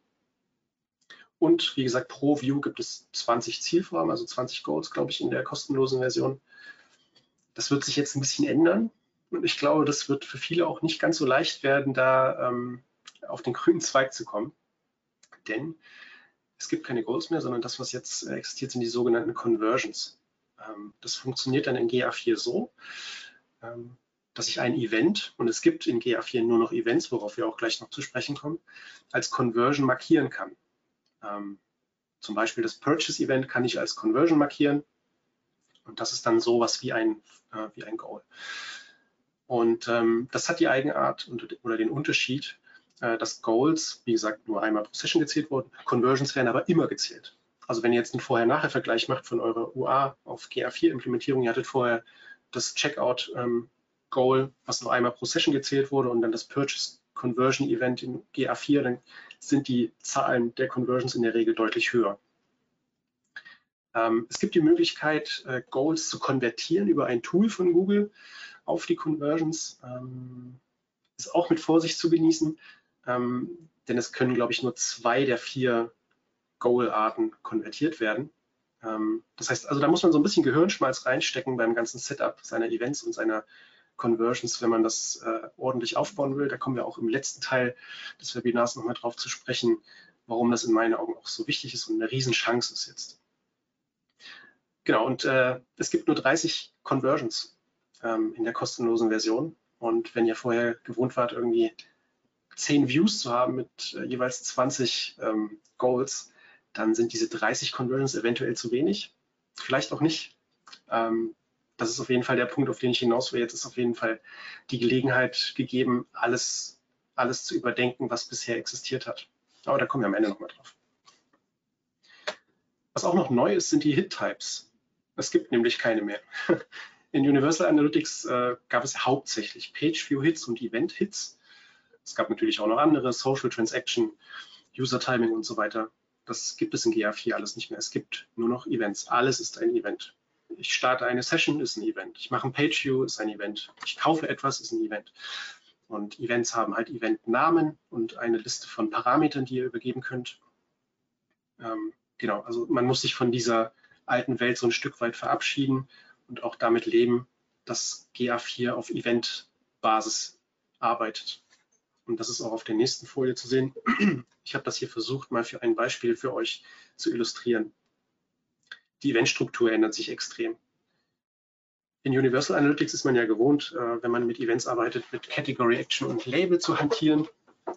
Und wie gesagt, pro View gibt es 20 Zielformen, also 20 Goals, glaube ich, in der kostenlosen Version. Das wird sich jetzt ein bisschen ändern. Und ich glaube, das wird für viele auch nicht ganz so leicht werden, da ähm, auf den grünen Zweig zu kommen. Denn es gibt keine Goals mehr, sondern das, was jetzt existiert, sind die sogenannten Conversions. Ähm, das funktioniert dann in GA4 so. Ähm, dass ich ein Event, und es gibt in GA4 nur noch Events, worauf wir auch gleich noch zu sprechen kommen, als Conversion markieren kann. Ähm, zum Beispiel das Purchase-Event kann ich als Conversion markieren. Und das ist dann sowas wie ein, äh, wie ein Goal. Und ähm, das hat die Eigenart und, oder den Unterschied, äh, dass Goals, wie gesagt, nur einmal pro Session gezählt wurden. Conversions werden aber immer gezählt. Also wenn ihr jetzt einen Vorher-Nachher-Vergleich macht von eurer UA auf GA4-Implementierung, ihr hattet vorher das Checkout ähm, Goal, was nur einmal pro Session gezählt wurde und dann das Purchase Conversion Event in GA4, dann sind die Zahlen der Conversions in der Regel deutlich höher. Ähm, es gibt die Möglichkeit, äh, Goals zu konvertieren über ein Tool von Google auf die Conversions. Ähm, ist auch mit Vorsicht zu genießen, ähm, denn es können, glaube ich, nur zwei der vier Goal-Arten konvertiert werden. Ähm, das heißt, also da muss man so ein bisschen Gehirnschmalz reinstecken beim ganzen Setup seiner Events und seiner Conversions, wenn man das äh, ordentlich aufbauen will. Da kommen wir auch im letzten Teil des Webinars nochmal drauf zu sprechen, warum das in meinen Augen auch so wichtig ist und eine Riesenchance ist jetzt. Genau, und äh, es gibt nur 30 Conversions ähm, in der kostenlosen Version. Und wenn ihr vorher gewohnt wart, irgendwie 10 Views zu haben mit äh, jeweils 20 ähm, Goals, dann sind diese 30 Conversions eventuell zu wenig. Vielleicht auch nicht. Ähm, das ist auf jeden Fall der Punkt, auf den ich hinaus will. Jetzt ist auf jeden Fall die Gelegenheit gegeben, alles, alles zu überdenken, was bisher existiert hat. Aber da kommen wir am Ende nochmal drauf. Was auch noch neu ist, sind die Hit-Types. Es gibt nämlich keine mehr. *laughs* In Universal Analytics äh, gab es hauptsächlich Page-View-Hits und Event-Hits. Es gab natürlich auch noch andere, Social Transaction, User-Timing und so weiter. Das gibt es in GA4 alles nicht mehr. Es gibt nur noch Events. Alles ist ein Event ich starte eine Session, ist ein Event. Ich mache ein Page-View, ist ein Event. Ich kaufe etwas, ist ein Event. Und Events haben halt Eventnamen und eine Liste von Parametern, die ihr übergeben könnt. Ähm, genau, also man muss sich von dieser alten Welt so ein Stück weit verabschieden und auch damit leben, dass GA4 auf Event-Basis arbeitet. Und das ist auch auf der nächsten Folie zu sehen. Ich habe das hier versucht, mal für ein Beispiel für euch zu illustrieren die Eventstruktur ändert sich extrem. In Universal Analytics ist man ja gewohnt, äh, wenn man mit Events arbeitet, mit Category Action und Label zu hantieren.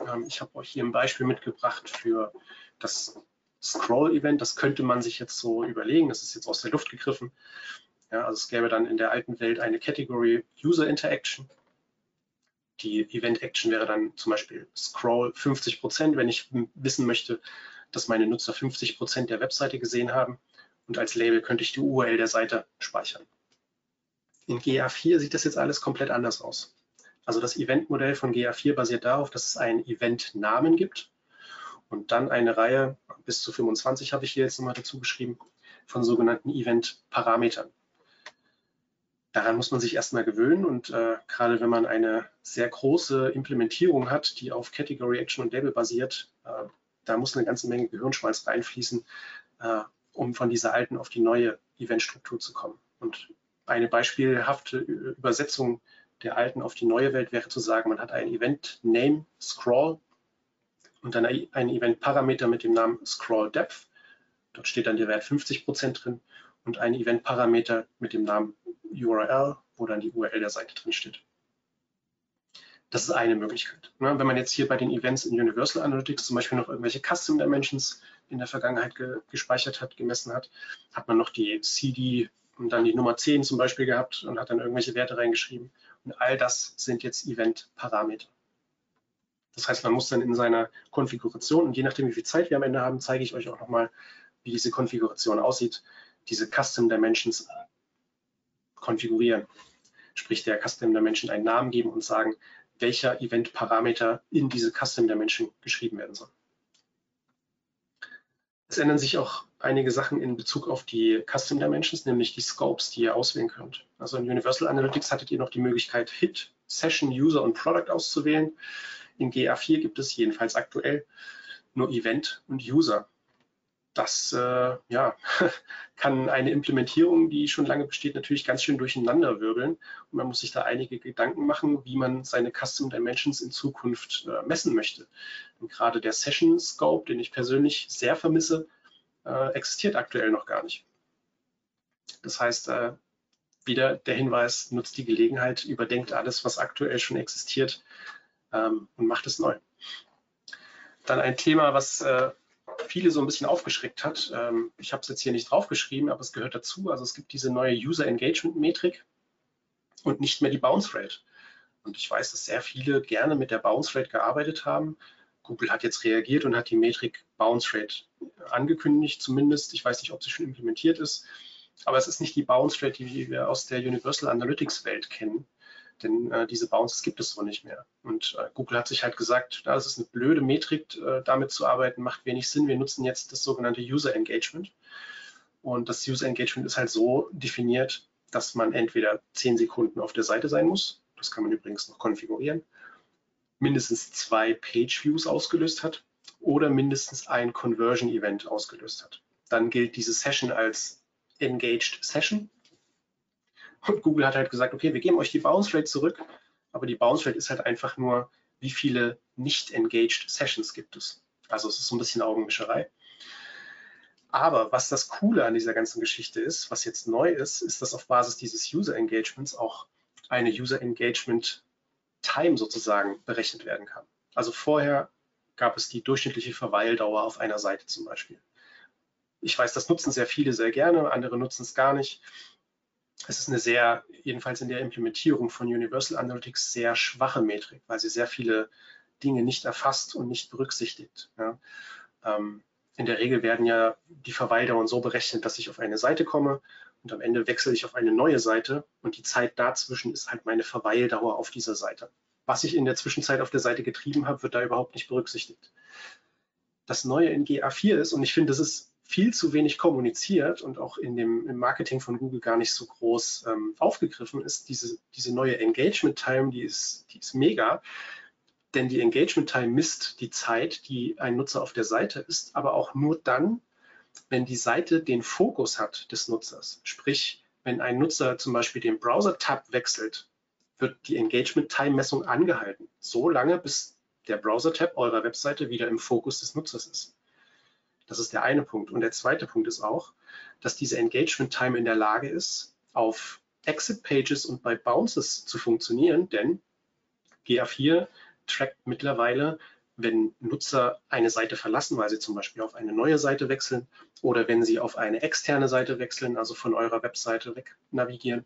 Ähm, ich habe euch hier ein Beispiel mitgebracht für das Scroll-Event. Das könnte man sich jetzt so überlegen. Das ist jetzt aus der Luft gegriffen. Ja, also es gäbe dann in der alten Welt eine Category User Interaction. Die Event Action wäre dann zum Beispiel Scroll 50 Prozent, wenn ich wissen möchte, dass meine Nutzer 50 Prozent der Webseite gesehen haben und als Label könnte ich die URL der Seite speichern. In GA4 sieht das jetzt alles komplett anders aus. Also das Event-Modell von GA4 basiert darauf, dass es einen Event-Namen gibt und dann eine Reihe, bis zu 25 habe ich hier jetzt nochmal dazu geschrieben, von sogenannten Event-Parametern. Daran muss man sich erstmal gewöhnen und äh, gerade wenn man eine sehr große Implementierung hat, die auf Category Action und Label basiert, äh, da muss eine ganze Menge Gehirnschmalz reinfließen, äh, um von dieser alten auf die neue Eventstruktur zu kommen. Und eine beispielhafte Übersetzung der alten auf die neue Welt wäre zu sagen, man hat ein Event Name Scroll und dann ein Event-Parameter mit dem Namen Scroll Depth. Dort steht dann der Wert 50 Prozent drin und ein Event-Parameter mit dem Namen URL, wo dann die URL der Seite drin steht. Das ist eine Möglichkeit. Ne? Wenn man jetzt hier bei den Events in Universal Analytics zum Beispiel noch irgendwelche Custom Dimensions in der Vergangenheit ge gespeichert hat, gemessen hat, hat man noch die CD und dann die Nummer 10 zum Beispiel gehabt und hat dann irgendwelche Werte reingeschrieben. Und all das sind jetzt Event-Parameter. Das heißt, man muss dann in seiner Konfiguration und je nachdem, wie viel Zeit wir am Ende haben, zeige ich euch auch nochmal, wie diese Konfiguration aussieht, diese Custom Dimensions konfigurieren. Sprich, der Custom Dimension einen Namen geben und sagen, welcher Event-Parameter in diese Custom Dimension geschrieben werden soll. Es ändern sich auch einige Sachen in Bezug auf die Custom Dimensions, nämlich die Scopes, die ihr auswählen könnt. Also in Universal Analytics hattet ihr noch die Möglichkeit, Hit, Session, User und Product auszuwählen. In GA4 gibt es jedenfalls aktuell nur Event und User das äh, ja, *laughs* kann eine Implementierung, die schon lange besteht, natürlich ganz schön durcheinander wirbeln. Und man muss sich da einige Gedanken machen, wie man seine Custom Dimensions in Zukunft äh, messen möchte. Und gerade der Session Scope, den ich persönlich sehr vermisse, äh, existiert aktuell noch gar nicht. Das heißt, äh, wieder der Hinweis, nutzt die Gelegenheit, überdenkt alles, was aktuell schon existiert ähm, und macht es neu. Dann ein Thema, was äh, viele so ein bisschen aufgeschreckt hat. Ähm, ich habe es jetzt hier nicht draufgeschrieben, aber es gehört dazu. Also es gibt diese neue User Engagement Metrik und nicht mehr die Bounce Rate. Und ich weiß, dass sehr viele gerne mit der Bounce Rate gearbeitet haben. Google hat jetzt reagiert und hat die Metrik Bounce Rate angekündigt, zumindest. Ich weiß nicht, ob sie schon implementiert ist. Aber es ist nicht die Bounce Rate, die wir aus der Universal Analytics Welt kennen denn äh, diese Bounces gibt es so nicht mehr. Und äh, Google hat sich halt gesagt, das ist eine blöde Metrik, äh, damit zu arbeiten, macht wenig Sinn. Wir nutzen jetzt das sogenannte User Engagement. Und das User Engagement ist halt so definiert, dass man entweder zehn Sekunden auf der Seite sein muss, das kann man übrigens noch konfigurieren, mindestens zwei Page Views ausgelöst hat oder mindestens ein Conversion Event ausgelöst hat. Dann gilt diese Session als Engaged Session und Google hat halt gesagt, okay, wir geben euch die Bounce Rate zurück, aber die Bounce Rate ist halt einfach nur, wie viele nicht engaged Sessions gibt es. Also es ist so ein bisschen Augenwischerei. Aber was das Coole an dieser ganzen Geschichte ist, was jetzt neu ist, ist, dass auf Basis dieses User Engagements auch eine User Engagement Time sozusagen berechnet werden kann. Also vorher gab es die durchschnittliche Verweildauer auf einer Seite zum Beispiel. Ich weiß, das nutzen sehr viele sehr gerne, andere nutzen es gar nicht es ist eine sehr, jedenfalls in der Implementierung von Universal Analytics, sehr schwache Metrik, weil sie sehr viele Dinge nicht erfasst und nicht berücksichtigt. Ja. Ähm, in der Regel werden ja die Verweildauern so berechnet, dass ich auf eine Seite komme und am Ende wechsle ich auf eine neue Seite und die Zeit dazwischen ist halt meine Verweildauer auf dieser Seite. Was ich in der Zwischenzeit auf der Seite getrieben habe, wird da überhaupt nicht berücksichtigt. Das Neue in GA4 ist, und ich finde, das ist viel zu wenig kommuniziert und auch in dem, im Marketing von Google gar nicht so groß ähm, aufgegriffen ist. Diese, diese neue Engagement Time, die ist, die ist mega, denn die Engagement Time misst die Zeit, die ein Nutzer auf der Seite ist, aber auch nur dann, wenn die Seite den Fokus hat des Nutzers. Sprich, wenn ein Nutzer zum Beispiel den Browser-Tab wechselt, wird die Engagement-Time-Messung angehalten, so lange, bis der Browser-Tab eurer Webseite wieder im Fokus des Nutzers ist. Das ist der eine Punkt. Und der zweite Punkt ist auch, dass diese Engagement Time in der Lage ist, auf Exit Pages und bei Bounces zu funktionieren, denn GA4 trackt mittlerweile, wenn Nutzer eine Seite verlassen, weil sie zum Beispiel auf eine neue Seite wechseln oder wenn sie auf eine externe Seite wechseln, also von eurer Webseite weg navigieren.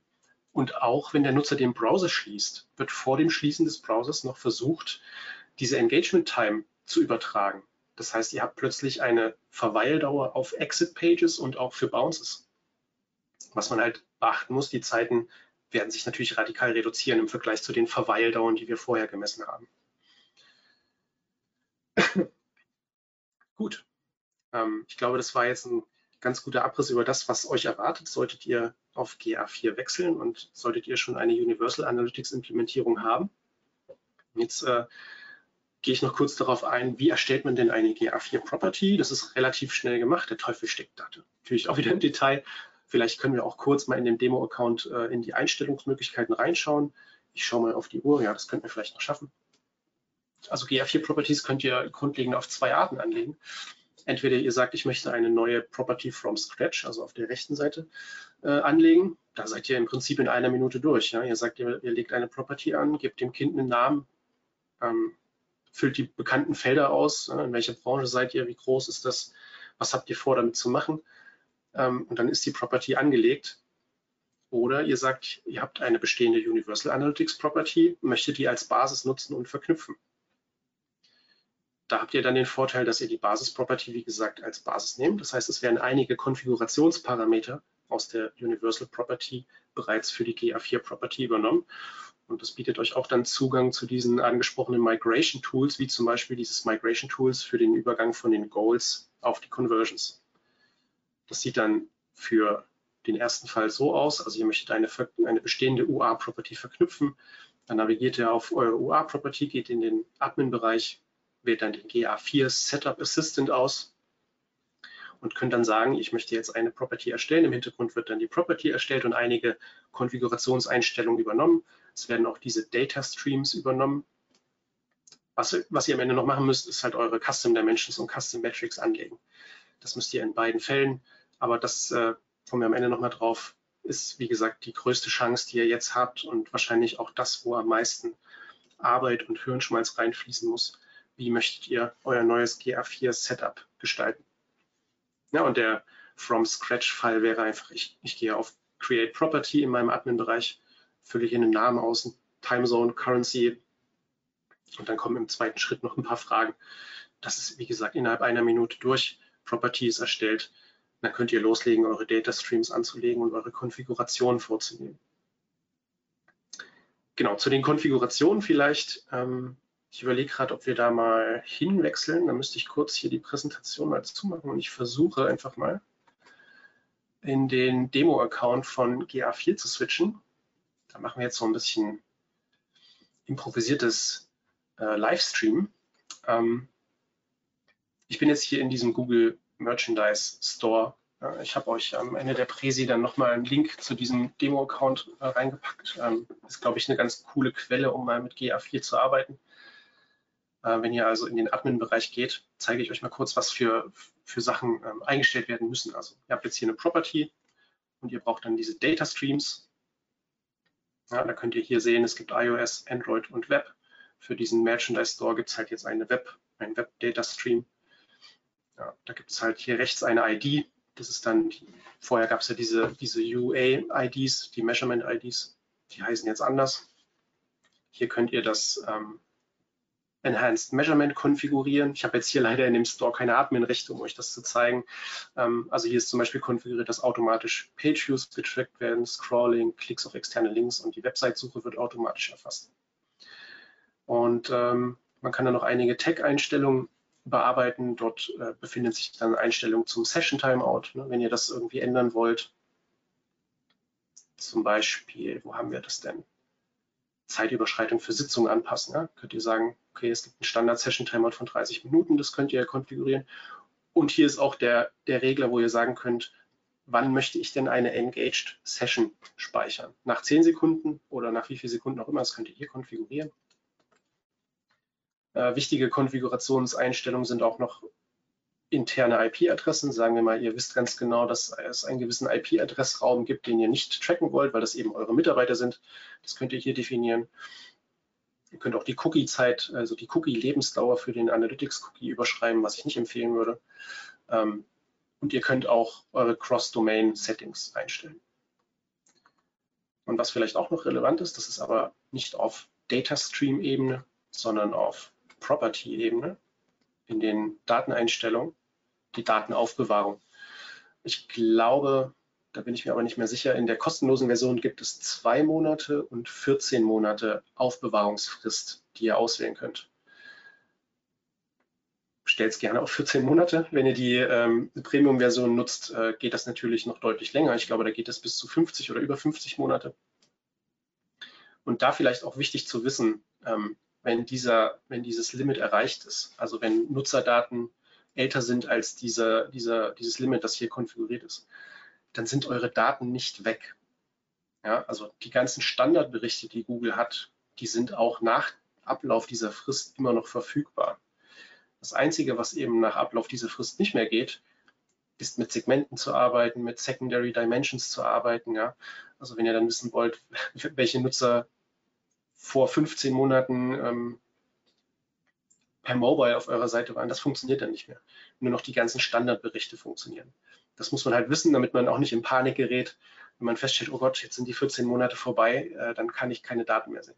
Und auch wenn der Nutzer den Browser schließt, wird vor dem Schließen des Browsers noch versucht, diese Engagement Time zu übertragen. Das heißt, ihr habt plötzlich eine Verweildauer auf Exit-Pages und auch für Bounces. Was man halt beachten muss, die Zeiten werden sich natürlich radikal reduzieren im Vergleich zu den Verweildauern, die wir vorher gemessen haben. *coughs* Gut, ähm, ich glaube, das war jetzt ein ganz guter Abriss über das, was euch erwartet, solltet ihr auf GA4 wechseln und solltet ihr schon eine Universal Analytics Implementierung haben. Jetzt äh, gehe ich noch kurz darauf ein, wie erstellt man denn eine GA4 Property? Das ist relativ schnell gemacht. Der Teufel steckt da natürlich auch wieder im Detail. Vielleicht können wir auch kurz mal in dem Demo-Account äh, in die Einstellungsmöglichkeiten reinschauen. Ich schaue mal auf die Uhr. Ja, das könnten wir vielleicht noch schaffen. also GA4-Properties könnt ihr grundlegend auf zwei Arten anlegen. Entweder ihr sagt, ich möchte eine neue Property from scratch, also auf der rechten Seite, äh, anlegen. Da seid ihr im Prinzip in einer Minute durch. Ja? Ihr sagt, ihr, ihr legt eine Property an, gebt dem Kind einen Namen, ähm, füllt die bekannten Felder aus. Äh, in welcher Branche seid ihr? Wie groß ist das? Was habt ihr vor, damit zu machen? Ähm, und dann ist die Property angelegt. Oder ihr sagt, ihr habt eine bestehende Universal Analytics Property, möchtet die als Basis nutzen und verknüpfen da habt ihr dann den Vorteil, dass ihr die Basis-Property, wie gesagt, als Basis nehmt. Das heißt, es werden einige Konfigurationsparameter aus der Universal Property bereits für die GA4 Property übernommen. Und das bietet euch auch dann Zugang zu diesen angesprochenen Migration Tools, wie zum Beispiel dieses Migration Tools für den Übergang von den Goals auf die Conversions. Das sieht dann für den ersten Fall so aus. Also ihr möchtet eine, eine bestehende UA-Property verknüpfen. Dann navigiert ihr auf eure UA-Property, geht in den Admin-Bereich, wählt dann den GA4 Setup Assistant aus und könnt dann sagen, ich möchte jetzt eine Property erstellen. Im Hintergrund wird dann die Property erstellt und einige Konfigurationseinstellungen übernommen. Es werden auch diese Data Streams übernommen. Was, was ihr am Ende noch machen müsst, ist halt eure Custom Dimensions und Custom Metrics anlegen. Das müsst ihr in beiden Fällen, aber das äh, kommen wir am Ende nochmal drauf, ist wie gesagt die größte Chance, die ihr jetzt habt und wahrscheinlich auch das, wo am meisten Arbeit und Hirnschmalz reinfließen muss, wie möchtet ihr euer neues GA4 Setup gestalten. Ja, und der From Scratch-Fall wäre einfach, ich, ich gehe auf Create Property in meinem Admin-Bereich, fülle hier einen Namen aus, Timezone, Currency und dann kommen im zweiten Schritt noch ein paar Fragen. Das ist, wie gesagt, innerhalb einer Minute durch. Property ist erstellt. Dann könnt ihr loslegen, eure Data Streams anzulegen und eure Konfigurationen vorzunehmen. Genau, zu den Konfigurationen vielleicht. Ähm, ich überlege gerade, ob wir da mal hinwechseln. Da müsste ich kurz hier die Präsentation mal zumachen und ich versuche einfach mal in den Demo-Account von GA4 zu switchen. Da machen wir jetzt so ein bisschen improvisiertes äh, Livestream. Ähm, ich bin jetzt hier in diesem Google Merchandise Store. Ja, ich habe euch am Ende der Präsi dann nochmal einen Link zu diesem Demo-Account äh, reingepackt. Ähm, ist, glaube ich, eine ganz coole Quelle, um mal mit GA4 zu arbeiten. Äh, wenn ihr also in den Admin-Bereich geht, zeige ich euch mal kurz, was für, für Sachen ähm, eingestellt werden müssen. Also ihr habt jetzt hier eine Property und ihr braucht dann diese Data Streams. Ja, da könnt ihr hier sehen, es gibt iOS, Android und Web. Für diesen Merchandise Store gibt es halt jetzt eine Web, ein Web Data Stream. Ja, da gibt es halt hier rechts eine ID. Das ist dann, vorher gab es ja diese, diese UA-IDs, die Measurement-IDs, die heißen jetzt anders. Hier könnt ihr das ähm, Enhanced Measurement konfigurieren. Ich habe jetzt hier leider in dem Store keine Admin-Rechte, um euch das zu zeigen. Ähm, also hier ist zum Beispiel konfiguriert, dass automatisch Page-Views getrackt werden, Scrolling, Klicks auf externe Links und die Website-Suche wird automatisch erfasst. Und ähm, man kann dann noch einige Tag-Einstellungen bearbeiten. Dort äh, befindet sich dann Einstellungen zum Session-Timeout, ne, wenn ihr das irgendwie ändern wollt. Zum Beispiel, wo haben wir das denn? Zeitüberschreitung für Sitzungen anpassen. Ja? Könnt ihr sagen, okay, es gibt einen Standard-Session-Timeout von 30 Minuten, das könnt ihr konfigurieren. Und hier ist auch der, der Regler, wo ihr sagen könnt, wann möchte ich denn eine Engaged Session speichern? Nach 10 Sekunden oder nach wie vielen Sekunden auch immer, das könnt ihr hier konfigurieren. Äh, wichtige Konfigurationseinstellungen sind auch noch interne IP-Adressen. Sagen wir mal, ihr wisst ganz genau, dass es einen gewissen IP-Adressraum gibt, den ihr nicht tracken wollt, weil das eben eure Mitarbeiter sind. Das könnt ihr hier definieren. Ihr könnt auch die Cookie-Zeit, also die Cookie-Lebensdauer für den Analytics-Cookie überschreiben, was ich nicht empfehlen würde. Ähm, und ihr könnt auch eure Cross-Domain-Settings einstellen. Und was vielleicht auch noch relevant ist, das ist aber nicht auf Data-Stream-Ebene, sondern auf Property-Ebene in den Dateneinstellungen, die Datenaufbewahrung. Ich glaube, da bin ich mir aber nicht mehr sicher. In der kostenlosen Version gibt es zwei Monate und 14 Monate Aufbewahrungsfrist, die ihr auswählen könnt. Stellt es gerne auf 14 Monate. Wenn ihr die ähm, Premium-Version nutzt, äh, geht das natürlich noch deutlich länger. Ich glaube, da geht es bis zu 50 oder über 50 Monate. Und da vielleicht auch wichtig zu wissen, ähm, wenn, dieser, wenn dieses Limit erreicht ist, also wenn Nutzerdaten älter sind als dieser, dieser, dieses Limit, das hier konfiguriert ist, dann sind eure Daten nicht weg. Ja, also die ganzen Standardberichte, die Google hat, die sind auch nach Ablauf dieser Frist immer noch verfügbar. Das Einzige, was eben nach Ablauf dieser Frist nicht mehr geht, ist mit Segmenten zu arbeiten, mit Secondary Dimensions zu arbeiten. Ja? Also wenn ihr dann wissen wollt, *laughs* welche Nutzer vor 15 Monaten ähm, per Mobile auf eurer Seite waren, das funktioniert dann nicht mehr. Nur noch die ganzen Standardberichte funktionieren. Das muss man halt wissen, damit man auch nicht in Panik gerät, wenn man feststellt, oh Gott, jetzt sind die 14 Monate vorbei, äh, dann kann ich keine Daten mehr sehen.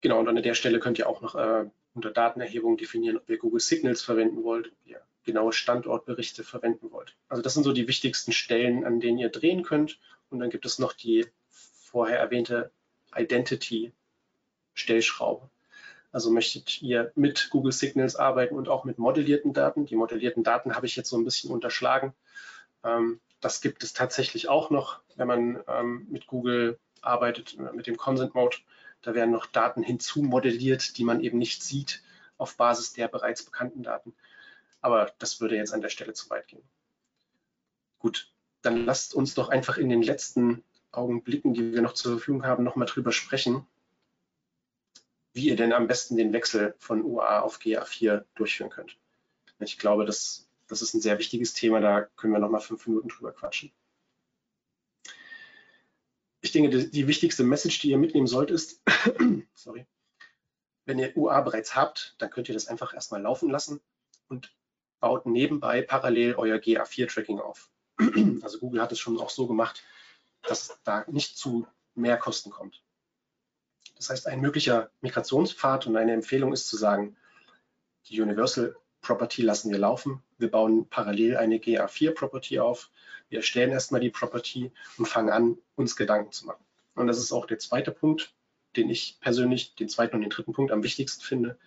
Genau, und an der Stelle könnt ihr auch noch äh, unter Datenerhebung definieren, ob ihr Google Signals verwenden wollt, ob ihr genaue Standortberichte verwenden wollt. Also das sind so die wichtigsten Stellen, an denen ihr drehen könnt. Und dann gibt es noch die vorher erwähnte Identity-Stellschraube. Also möchtet ihr mit Google Signals arbeiten und auch mit modellierten Daten. Die modellierten Daten habe ich jetzt so ein bisschen unterschlagen. Ähm, das gibt es tatsächlich auch noch, wenn man ähm, mit Google arbeitet, äh, mit dem Consent Mode. Da werden noch Daten hinzumodelliert, die man eben nicht sieht auf Basis der bereits bekannten Daten. Aber das würde jetzt an der Stelle zu weit gehen. Gut, dann lasst uns doch einfach in den letzten Augenblicken, die wir noch zur Verfügung haben, nochmal drüber sprechen, wie ihr denn am besten den Wechsel von UA auf GA4 durchführen könnt. Ich glaube, das, das ist ein sehr wichtiges Thema, da können wir nochmal fünf Minuten drüber quatschen ich denke, die, die, wichtigste Message, die ihr mitnehmen sollt, ist, *clears throat* sorry, wenn ihr UA bereits habt, dann könnt ihr das einfach erstmal laufen lassen und baut nebenbei parallel euer GA4-Tracking auf. *clears throat* also Google hat es schon auch so gemacht, dass da nicht zu mehr Kosten kommt. Das heißt, ein möglicher Migrationspfad und eine Empfehlung ist zu sagen, die Universal Property lassen wir laufen. Wir bauen parallel eine GA4 Property auf. Wir erstellen erstmal die Property und fangen an, uns Gedanken zu machen. Und das ist auch der zweite Punkt, den ich persönlich, den zweiten und den dritten Punkt am wichtigsten finde.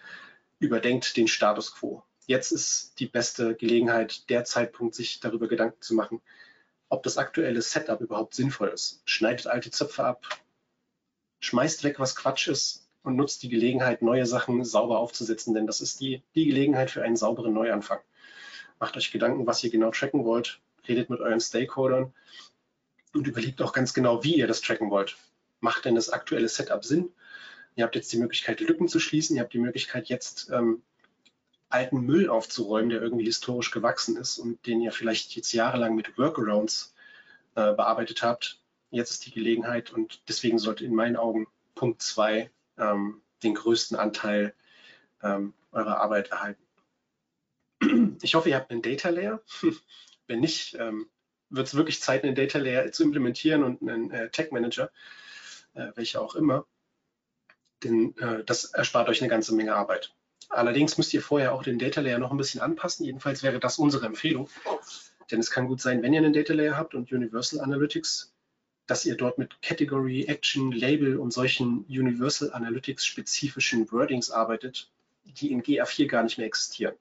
Überdenkt den Status quo. Jetzt ist die beste Gelegenheit, der Zeitpunkt, sich darüber Gedanken zu machen, ob das aktuelle Setup überhaupt sinnvoll ist. Schneidet alte Zöpfe ab, schmeißt weg, was Quatsch ist, und nutzt die Gelegenheit, neue Sachen sauber aufzusetzen, denn das ist die, die Gelegenheit für einen sauberen Neuanfang. Macht euch Gedanken, was ihr genau tracken wollt, redet mit euren Stakeholdern und überlegt auch ganz genau, wie ihr das tracken wollt. Macht denn das aktuelle Setup Sinn? Ihr habt jetzt die Möglichkeit, Lücken zu schließen. Ihr habt die Möglichkeit, jetzt ähm, alten Müll aufzuräumen, der irgendwie historisch gewachsen ist und den ihr vielleicht jetzt jahrelang mit Workarounds äh, bearbeitet habt. Jetzt ist die Gelegenheit und deswegen sollte in meinen Augen Punkt 2 ähm, den größten Anteil ähm, eurer Arbeit erhalten. Ich hoffe, ihr habt einen Data Layer. *laughs* Wenn nicht, ähm, wird es wirklich Zeit, einen Data Layer zu implementieren und einen äh, Tech Manager, äh, welcher auch immer. Denn äh, das erspart euch eine ganze Menge Arbeit. Allerdings müsst ihr vorher auch den Data Layer noch ein bisschen anpassen. Jedenfalls wäre das unsere Empfehlung. Denn es kann gut sein, wenn ihr einen Data Layer habt und Universal Analytics dass ihr dort mit Category, Action, Label und solchen Universal Analytics spezifischen Wordings arbeitet, die in GA4 gar nicht mehr existieren.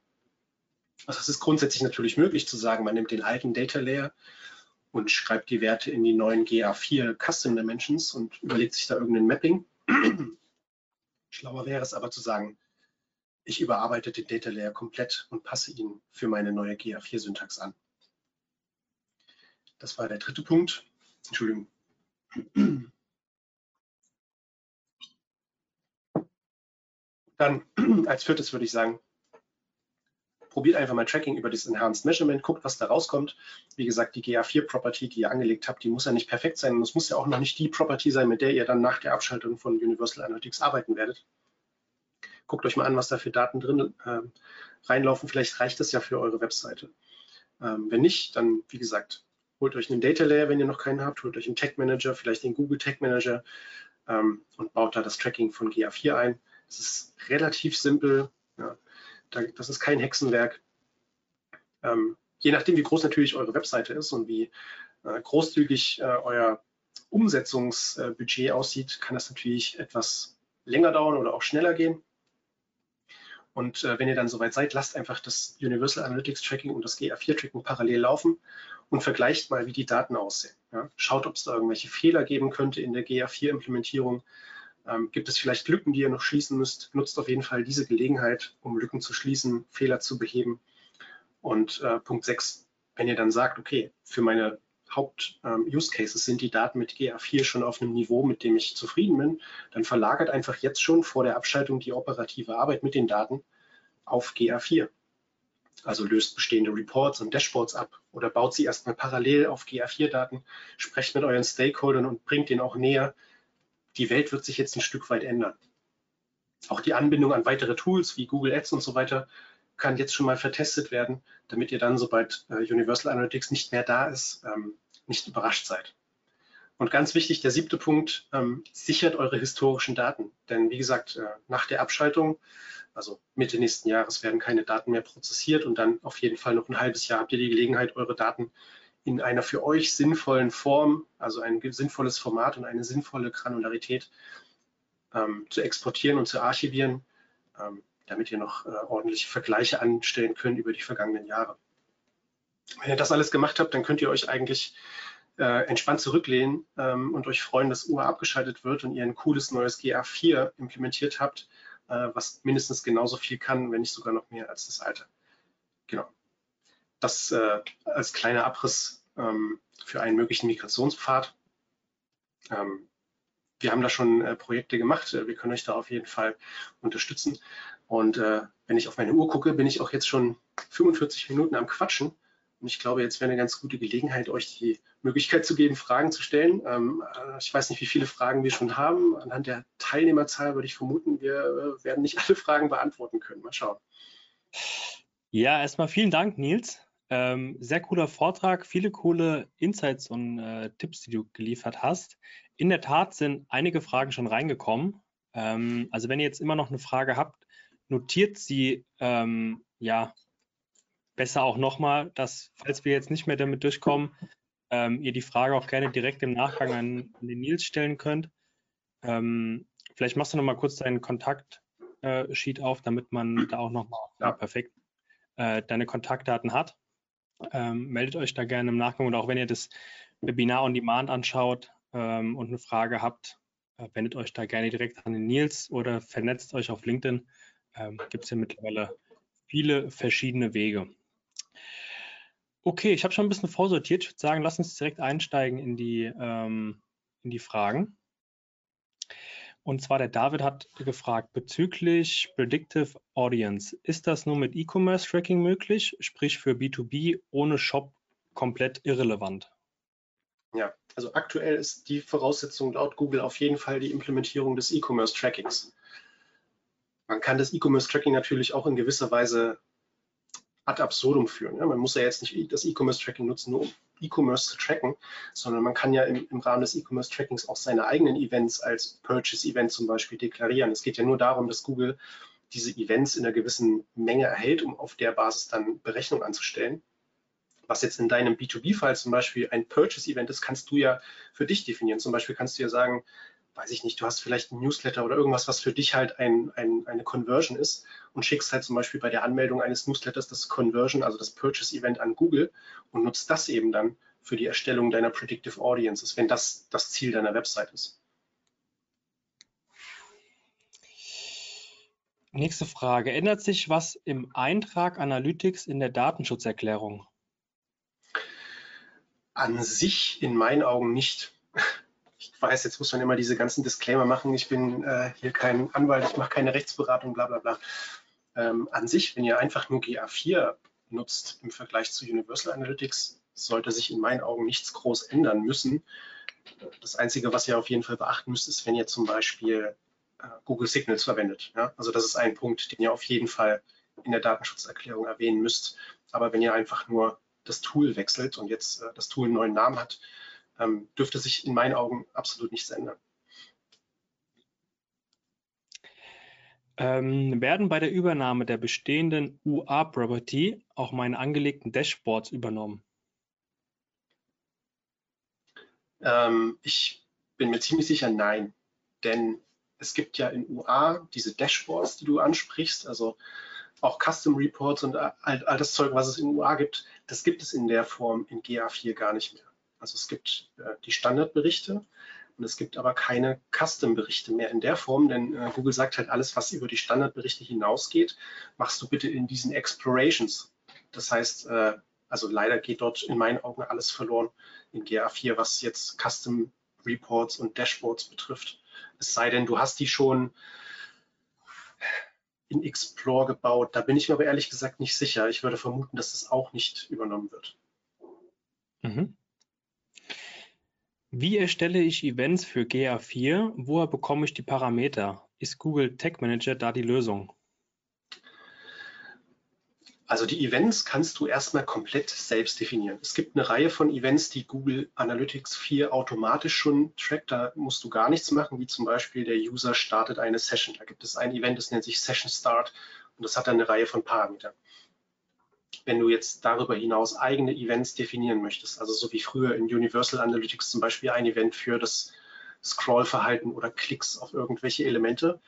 Also es ist grundsätzlich natürlich möglich zu sagen, man nimmt den alten Data Layer und schreibt die Werte in die neuen GA4 Custom Dimensions und überlegt sich da irgendein Mapping. Schlauer wäre es aber zu sagen, ich überarbeite den Data Layer komplett und passe ihn für meine neue GA4-Syntax an. Das war der dritte Punkt. Entschuldigung. Dann als viertes würde ich sagen, probiert einfach mal Tracking über das Enhanced Measurement, guckt, was da rauskommt. Wie gesagt, die GA4-Property, die ihr angelegt habt, die muss ja nicht perfekt sein und es muss ja auch noch nicht die Property sein, mit der ihr dann nach der Abschaltung von Universal Analytics arbeiten werdet. Guckt euch mal an, was da für Daten drin äh, reinlaufen. Vielleicht reicht das ja für eure Webseite. Ähm, wenn nicht, dann, wie gesagt, holt euch einen Data Layer, wenn ihr noch keinen habt, holt euch einen Tag Manager, vielleicht den Google Tag Manager ähm, und baut da das Tracking von GA4 ein. Es ist relativ simpel, ja, das ist kein Hexenwerk. Ähm, je nachdem, wie groß natürlich eure Webseite ist und wie äh, großzügig äh, euer Umsetzungsbudget aussieht, kann das natürlich etwas länger dauern oder auch schneller gehen. Und äh, wenn ihr dann soweit seid, lasst einfach das Universal Analytics Tracking und das GA4 Tracking parallel laufen und vergleicht mal, wie die Daten aussehen. Ja? Schaut, ob es da irgendwelche Fehler geben könnte in der GA4 Implementierung. Ähm, gibt es vielleicht Lücken, die ihr noch schließen müsst? Nutzt auf jeden Fall diese Gelegenheit, um Lücken zu schließen, Fehler zu beheben. Und äh, Punkt 6, wenn ihr dann sagt, okay, für meine Haupt-Use-Cases ähm, sind die Daten mit GA4 schon auf einem Niveau, mit dem ich zufrieden bin, dann verlagert einfach jetzt schon vor der Abschaltung die operative Arbeit mit den Daten auf GA4. Also löst bestehende Reports und Dashboards ab oder baut sie erstmal parallel auf GA4-Daten, sprecht mit euren Stakeholdern und bringt denen auch näher. Die Welt wird sich jetzt ein Stück weit ändern. Auch die Anbindung an weitere Tools wie Google Ads und so weiter kann jetzt schon mal vertestet werden, damit ihr dann, sobald äh, Universal Analytics nicht mehr da ist, ähm, nicht überrascht seid. Und ganz wichtig, der siebte Punkt, ähm, sichert eure historischen Daten. Denn wie gesagt, äh, nach der Abschaltung, also Mitte nächsten Jahres, werden keine Daten mehr prozessiert und dann auf jeden Fall noch ein halbes Jahr habt ihr die Gelegenheit, eure Daten in einer für euch sinnvollen Form, also ein sinnvolles Format und eine sinnvolle Granularität ähm, zu exportieren und zu archivieren. Ähm, damit ihr noch äh, ordentliche Vergleiche anstellen könnt über die vergangenen Jahre. Wenn ihr das alles gemacht habt, dann könnt ihr euch eigentlich äh, entspannt zurücklehnen ähm, und euch freuen, dass UA abgeschaltet wird und ihr ein cooles neues GA4 implementiert habt, äh, was mindestens genauso viel kann, wenn nicht sogar noch mehr als das alte. Genau. Das äh, als kleiner Abriss ähm, für einen möglichen Migrationspfad. Ähm, wir haben da schon äh, Projekte gemacht. Wir können euch da auf jeden Fall unterstützen. Und äh, wenn ich auf meine Uhr gucke, bin ich auch jetzt schon 45 Minuten am Quatschen. Und ich glaube, jetzt wäre eine ganz gute Gelegenheit, euch die Möglichkeit zu geben, Fragen zu stellen. Ähm, äh, ich weiß nicht, wie viele Fragen wir schon haben. Anhand der Teilnehmerzahl würde ich vermuten, wir äh, werden nicht *laughs* alle Fragen beantworten können. Mal schauen. Ja, erstmal vielen Dank, Nils. Ähm, sehr cooler Vortrag, viele coole Insights und äh, Tipps, die du geliefert hast. In der Tat sind einige Fragen schon reingekommen. Ähm, also wenn ihr jetzt immer noch eine Frage habt, notiert sie ähm, ja besser auch nochmal, dass, falls wir jetzt nicht mehr damit durchkommen, ähm, ihr die Frage auch gerne direkt im Nachgang an, an den Nils stellen könnt. Ähm, vielleicht machst du nochmal kurz deinen Kontaktsheet äh, auf, damit man da auch nochmal *clears throat* ja, perfekt äh, deine Kontaktdaten hat. Ähm, meldet euch da gerne im Nachgang und auch wenn ihr das Webinar on Demand anschaut ähm, und eine Frage habt, äh, wendet euch da gerne direkt an den Nils oder vernetzt euch auf LinkedIn ähm, gibt es ja mittlerweile viele verschiedene Wege. Okay, ich habe schon ein bisschen vorsortiert. Ich würde sagen, lass uns direkt einsteigen in die, ähm, in die Fragen. Und zwar der David hat gefragt bezüglich Predictive Audience. Ist das nur mit E-Commerce Tracking möglich, sprich für B2B ohne Shop komplett irrelevant? Ja, also aktuell ist die Voraussetzung laut Google auf jeden Fall die Implementierung des E-Commerce Trackings. Man kann das E-Commerce-Tracking natürlich auch in gewisser Weise ad absurdum führen. Ja, man muss ja jetzt nicht das E-Commerce-Tracking nutzen, nur um E-Commerce zu tracken, sondern man kann ja im, im Rahmen des E-Commerce-Trackings auch seine eigenen Events als Purchase-Event zum Beispiel deklarieren. Es geht ja nur darum, dass Google diese Events in einer gewissen Menge erhält, um auf der Basis dann Berechnung anzustellen. Was jetzt in deinem B2B-Fall zum Beispiel ein Purchase-Event ist, kannst du ja für dich definieren. Zum Beispiel kannst du ja sagen, weiß ich nicht, du hast vielleicht ein Newsletter oder irgendwas, was für dich halt ein, ein, eine Conversion ist und schickst halt zum Beispiel bei der Anmeldung eines Newsletters das Conversion, also das Purchase-Event an Google und nutzt das eben dann für die Erstellung deiner Predictive Audiences, wenn das das Ziel deiner Website ist. Nächste Frage. Ändert sich was im Eintrag Analytics in der Datenschutzerklärung? An sich in meinen Augen nicht ich weiß, jetzt muss man immer diese ganzen Disclaimer machen, ich bin äh, hier kein Anwalt, ich mache keine Rechtsberatung, bla bla bla. Ähm, an sich, wenn ihr einfach nur GA4 nutzt im Vergleich zu Universal Analytics, sollte sich in meinen Augen nichts groß ändern müssen. Das Einzige, was ihr auf jeden Fall beachten müsst, ist, wenn ihr zum Beispiel äh, Google Signals verwendet. Ja? Also das ist ein Punkt, den ihr auf jeden Fall in der Datenschutzerklärung erwähnen müsst. Aber wenn ihr einfach nur das Tool wechselt und jetzt äh, das Tool einen neuen Namen hat, ähm, dürfte sich in meinen Augen absolut nichts ändern. Ähm, werden bei der Übernahme der bestehenden UA-Property auch meine angelegten Dashboards übernommen? Ähm, ich bin mir ziemlich sicher nein, denn es gibt ja in UA diese Dashboards, die du ansprichst, also auch Custom Reports und all, all das Zeug, was es in UA gibt, das gibt es in der Form in GA4 gar nicht mehr. Also es gibt äh, die Standardberichte und es gibt aber keine Custom-Berichte mehr in der Form, denn äh, Google sagt halt, alles, was über die Standardberichte hinausgeht, machst du bitte in diesen Explorations. Das heißt, äh, Also leider geht dort in meinen Augen alles verloren in GA4, was jetzt Custom Reports und Dashboards betrifft. Es sei denn, du hast die schon in Explore gebaut. Da bin ich mir aber ehrlich gesagt nicht sicher. Ich würde vermuten, dass das auch nicht übernommen wird. Mhm. Wie erstelle ich Events für GA4? Woher bekomme ich die Parameter? Ist Google Tag Manager da die Lösung? Also die Events kannst du erstmal komplett selbst definieren. Es gibt eine Reihe von Events, die Google Analytics 4 automatisch schon trackt. Da musst du gar nichts machen, wie zum Beispiel der User startet eine Session. Da gibt es ein Event, das nennt sich Session Start und das hat dann eine Reihe von Parametern. Wenn du jetzt darüber hinaus eigene Events definieren möchtest, also so wie früher in Universal Analytics zum Beispiel ein Event für das Scrollverhalten oder Klicks auf irgendwelche Elemente,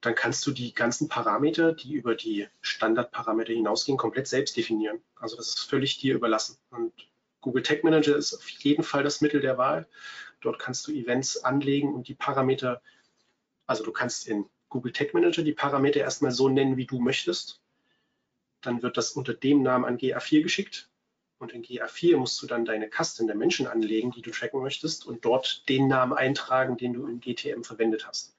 dann kannst du die ganzen Parameter, die über die Standardparameter hinausgehen, komplett selbst definieren. Also das ist völlig dir überlassen. Und Google Tag Manager ist auf jeden Fall das Mittel der Wahl. Dort kannst du Events anlegen und die Parameter, also du kannst in Google Tag Manager die Parameter erstmal so nennen, wie du möchtest. Dann wird das unter dem Namen an GA4 geschickt. Und in GA4 musst du dann deine Custom der Menschen anlegen, die du tracken möchtest und dort den Namen eintragen, den du in GTM verwendet hast.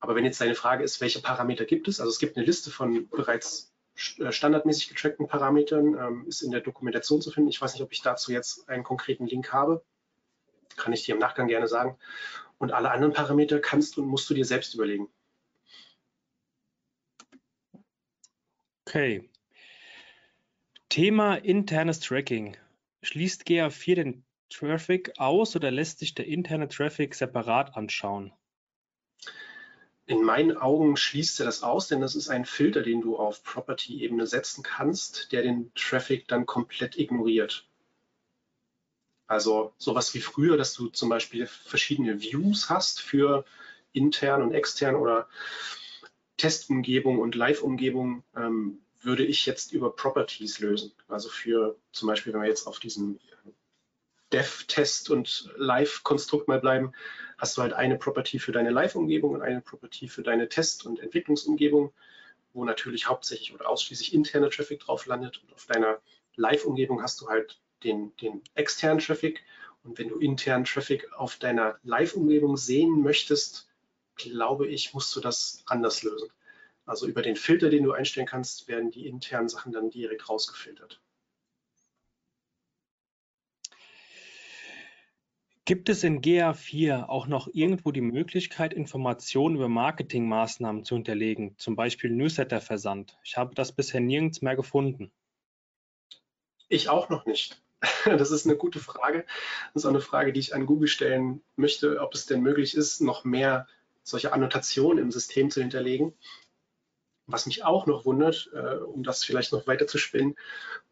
Aber wenn jetzt deine Frage ist, welche Parameter gibt es? Also es gibt eine Liste von bereits äh, standardmäßig getrackten Parametern, ähm, ist in der Dokumentation zu finden. Ich weiß nicht, ob ich dazu jetzt einen konkreten Link habe. Kann ich dir im Nachgang gerne sagen. Und alle anderen Parameter kannst und musst du dir selbst überlegen. Okay. Thema internes Tracking. Schließt GA4 den Traffic aus oder lässt sich der interne Traffic separat anschauen? in meinen Augen schließt er das aus, denn das ist ein Filter, den du auf Property-Ebene setzen kannst, der den Traffic dann komplett ignoriert. Also sowas wie früher, dass du zum Beispiel verschiedene Views hast für intern und extern oder Testumgebung und Live-Umgebung, ähm, würde ich jetzt über Properties lösen. Also für zum Beispiel, wenn wir jetzt auf diesem Dev-Test und Live-Konstrukt mal bleiben, hast du halt eine Property für deine Live-Umgebung und eine Property für deine Test- und Entwicklungsumgebung, wo natürlich hauptsächlich oder ausschließlich interner Traffic drauf landet. Und auf deiner Live-Umgebung hast du halt den, den externen Traffic. Und wenn du internen Traffic auf deiner Live-Umgebung sehen möchtest, glaube ich, musst du das anders lösen. Also über den Filter, den du einstellen kannst, werden die internen Sachen dann direkt rausgefiltert. Gibt es in GA4 auch noch irgendwo die Möglichkeit, Informationen über Marketingmaßnahmen zu hinterlegen, zum Beispiel Newsletter-Versand? Ich habe das bisher nirgends mehr gefunden. Ich auch noch nicht. *laughs* Das ist eine gute Frage. Das ist auch eine Frage, die ich an Google stellen möchte, ob es denn möglich ist, noch mehr solche Annotationen im System zu hinterlegen. Was mich auch noch wundert, äh, um das vielleicht noch weiter zu spinnen,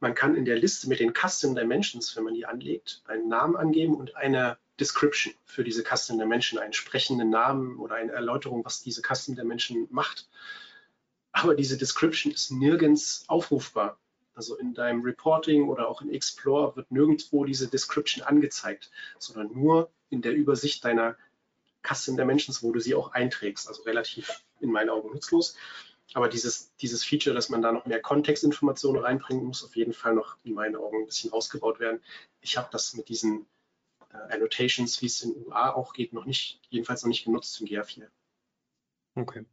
man kann in der Liste mit den Custom Dimensions, wenn man die anlegt, einen Namen angeben und eine Description für diese Custom Dimension, einen sprechenden Namen oder eine Erläuterung, was diese Custom Dimension macht. Aber diese Description ist nirgends aufrufbar. Also in deinem Reporting oder auch in Explore wird nirgendwo diese Description angezeigt, sondern nur in der Übersicht deiner Custom Dimensions, wo du sie auch einträgst. Also relativ in meinen Augen nutzlos. Aber dieses, dieses Feature, dass man da noch mehr Kontextinformationen reinbringt, muss auf jeden Fall noch in meinen Augen ein bisschen ausgebaut werden. Ich habe das mit diesen äh, Annotations, wie es in UA auch geht, noch nicht, jedenfalls noch nicht genutzt in GA4. Okay.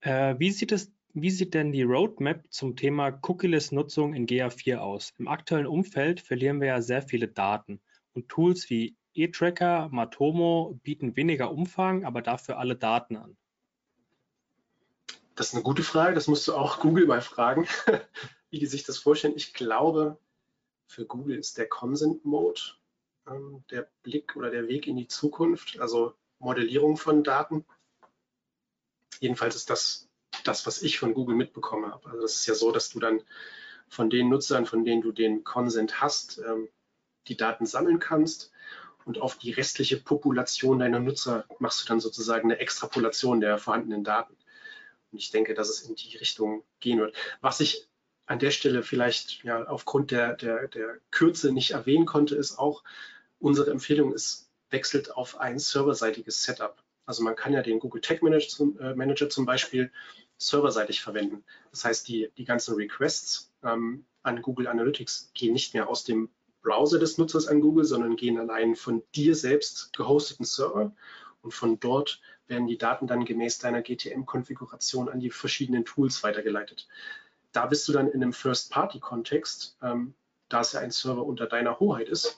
Äh, wie sieht es wie sieht denn die Roadmap zum Thema Cookieless-Nutzung in GA4 aus? Im aktuellen Umfeld verlieren wir ja sehr viele Daten und Tools wie eTracker, Matomo bieten weniger Umfang, aber dafür alle Daten an. Das ist eine gute Frage, das musst du auch *laughs* Google mal fragen, *laughs* wie die sich das vorstellen. Ich glaube, für Google ist der Consent Mode ähm, der Blick oder der Weg in die Zukunft, also Modellierung von Daten. Jedenfalls ist das das, was ich von Google mitbekommen habe. Also das ist ja so, dass du dann von den Nutzern, von denen du den Consent hast, ähm, die Daten sammeln kannst und auf die restliche Population deiner Nutzer machst du dann sozusagen eine Extrapolation der vorhandenen Daten. Und ich denke, dass es in die Richtung gehen wird. Was ich an der Stelle vielleicht ja, aufgrund der, der, der Kürze nicht erwähnen konnte, ist auch, unsere Empfehlung ist, wechselt auf ein serverseitiges Setup. Also man kann ja den Google Tag Manager zum, äh, Manager zum Beispiel serverseitig verwenden. Das heißt, die, die ganzen Requests, ähm, an Google Analytics gehen nicht mehr aus dem Browser des Nutzers an Google, sondern gehen an einen von dir selbst gehosteten Server und von dort werden die Daten dann gemäß deiner GTM-Konfiguration an die verschiedenen Tools weitergeleitet. Da bist du dann in einem First-Party-Kontext, ähm, da es ja ein Server unter deiner Hoheit ist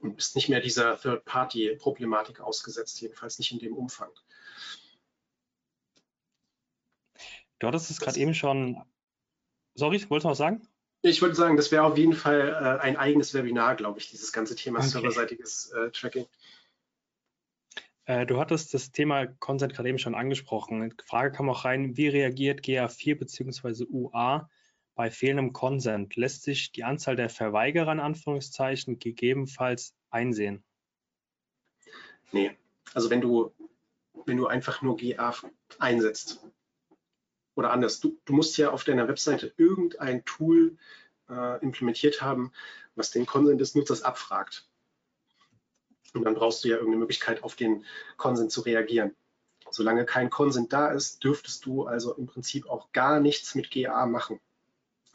und bist nicht mehr dieser Third-Party-Problematik ausgesetzt, jedenfalls nicht in dem Umfang. Du hattest es gerade eben schon. Sorry, wolltest du noch sagen? Ich würde sagen, das wäre auf jeden Fall äh, ein eigenes Webinar, glaube ich, dieses ganze Thema okay. serverseitiges äh, Tracking. Äh, du hattest das Thema Consent gerade eben schon angesprochen. Die Frage kam auch rein, wie reagiert GA4 bzw. UA bei fehlendem Consent? Lässt sich die Anzahl der Verweigerer in Anführungszeichen gegebenenfalls einsehen? Nee, also wenn du, wenn du einfach nur GA einsetzt, oder anders, du, du musst ja auf deiner Webseite irgendein Tool äh, implementiert haben, was den Consent des Nutzers abfragt. Und dann brauchst du ja irgendeine Möglichkeit, auf den Consent zu reagieren. Solange kein Consent da ist, dürftest du also im Prinzip auch gar nichts mit GA machen.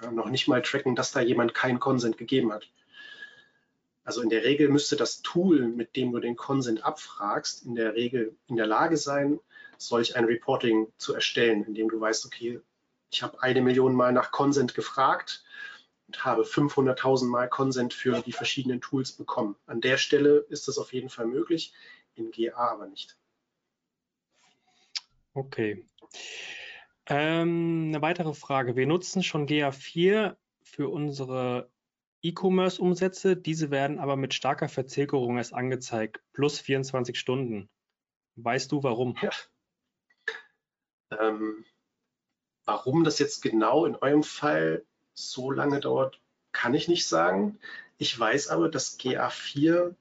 Ja, noch nicht mal tracken, dass da jemand keinen Consent gegeben hat. Also in der Regel müsste das Tool, mit dem du den Consent abfragst, in der Regel in der Lage sein, solch ein Reporting zu erstellen, indem du weißt, okay, ich habe eine Million Mal nach Consent gefragt und habe 500.000 Mal Consent für die verschiedenen Tools bekommen. An der Stelle ist das auf jeden Fall möglich, in GA aber nicht. Okay. Ähm, eine weitere Frage. Wir nutzen schon GA4 für unsere E-Commerce-Umsätze. Diese werden aber mit starker Verzögerung erst angezeigt, plus 24 Stunden. Weißt du warum? Ja. Ähm, warum das jetzt genau in eurem Fall so lange dauert, kann ich nicht sagen. Ich weiß aber, dass GA4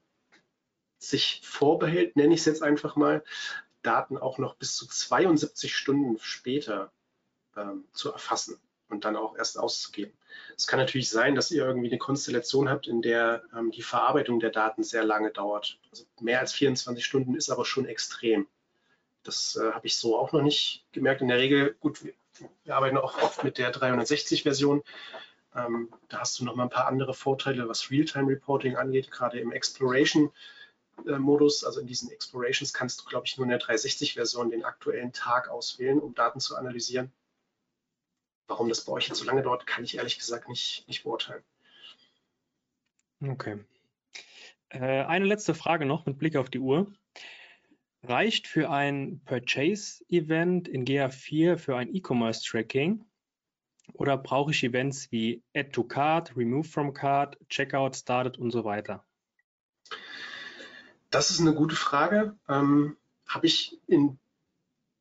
sich vorbehält, nenne ich es jetzt einfach mal, Daten auch noch bis zu 72 Stunden später ähm, zu erfassen und dann auch erst auszugeben. Es kann natürlich sein, dass ihr irgendwie eine Konstellation habt, in der ähm, die Verarbeitung der Daten sehr lange dauert. Also mehr als 24 Stunden ist aber schon extrem. Das äh, habe ich so auch noch nicht gemerkt. In der Regel, gut, wir, wir arbeiten auch oft mit der 360-Version. Ähm, da hast du noch mal ein paar andere Vorteile, was Realtime-Reporting angeht, gerade im Exploration-Modus. Also in diesen Explorations kannst du, glaube ich, nur in der 360-Version den aktuellen Tag auswählen, um Daten zu analysieren. Warum das bei euch jetzt so lange dauert, kann ich ehrlich gesagt nicht, nicht beurteilen. Okay. Äh, eine letzte Frage noch mit Blick auf die Uhr. Reicht für ein Purchase-Event in GA4 für ein E-Commerce-Tracking oder brauche ich Events wie Add to Cart, Remove from Cart, Checkout Started und so weiter? Das ist eine gute Frage. Ähm, Habe ich in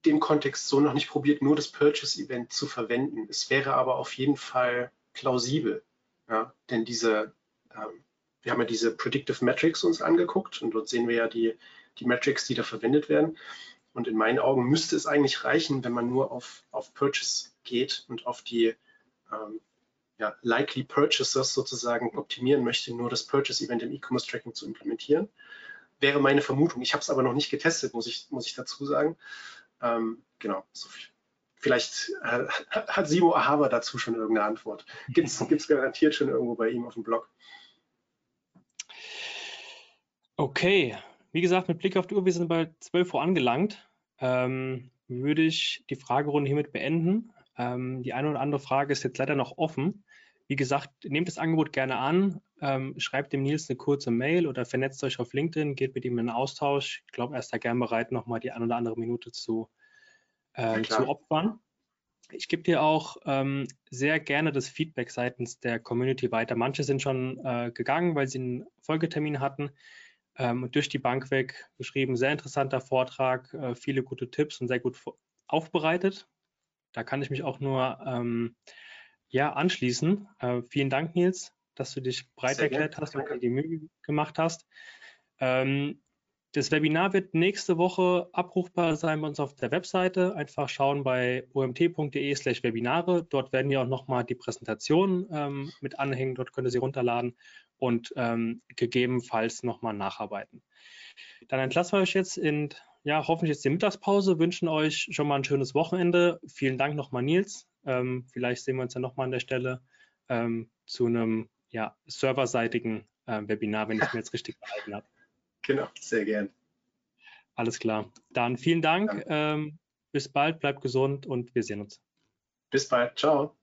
dem Kontext so noch nicht probiert, nur das Purchase-Event zu verwenden. Es wäre aber auf jeden Fall plausibel, ja? denn diese, ähm, wir haben ja diese Predictive Metrics uns angeguckt und dort sehen wir ja die die Metrics, die da verwendet werden. Und in meinen Augen müsste es eigentlich reichen, wenn man nur auf, auf Purchase geht und auf die ähm, ja, Likely Purchasers sozusagen optimieren möchte, nur das Purchase-Event im E-Commerce Tracking zu implementieren. Wäre meine Vermutung. Ich habe es aber noch nicht getestet, muss ich, muss ich dazu sagen. Ähm, genau, so viel. Vielleicht äh, hat Simo Ahava dazu schon irgendeine Antwort. Gibt es garantiert schon irgendwo bei ihm auf dem Blog. Okay, wie gesagt, mit Blick auf die Uhr, wir sind bei 12 Uhr angelangt, ähm, würde ich die Fragerunde hiermit beenden. Ähm, die eine oder andere Frage ist jetzt leider noch offen. Wie gesagt, nehmt das Angebot gerne an, ähm, schreibt dem Nils eine kurze Mail oder vernetzt euch auf LinkedIn, geht mit ihm in einen Austausch. Ich glaube, er ist da gern bereit, nochmal die eine oder andere Minute zu, äh, zu opfern. Ich gebe dir auch ähm, sehr gerne das Feedback seitens der Community weiter. Manche sind schon äh, gegangen, weil sie einen Folgetermin hatten ähm, durch die Bank weg geschrieben. Sehr interessanter Vortrag, äh, viele gute Tipps und sehr gut aufbereitet. Da kann ich mich auch nur ähm, ja, anschließen. Äh, vielen Dank, Nils, dass du dich breit sehr erklärt gerne. hast und dir die Mühe gemacht hast. Ähm, das Webinar wird nächste Woche abrufbar sein bei uns auf der Webseite. Einfach schauen bei omt.de slash Webinare. Dort werden wir auch nochmal die Präsentation ähm, mit anhängen. Dort könnt ihr sie runterladen und ähm, gegebenenfalls nochmal nacharbeiten. Dann entlassen wir euch jetzt in, ja, hoffentlich jetzt die Mittagspause, wünschen euch schon mal ein schönes Wochenende. Vielen Dank nochmal, Nils. Ähm, vielleicht sehen wir uns ja nochmal an der Stelle. ähm, zu einem ja, serverseitigen äh, Webinar, wenn ich mir jetzt richtig *laughs* gehalten habe. Genau, sehr gern. Alles klar. Dann vielen Dank. Ähm, bis bald, bleibt gesund und wir sehen uns. Bis bald. Ciao.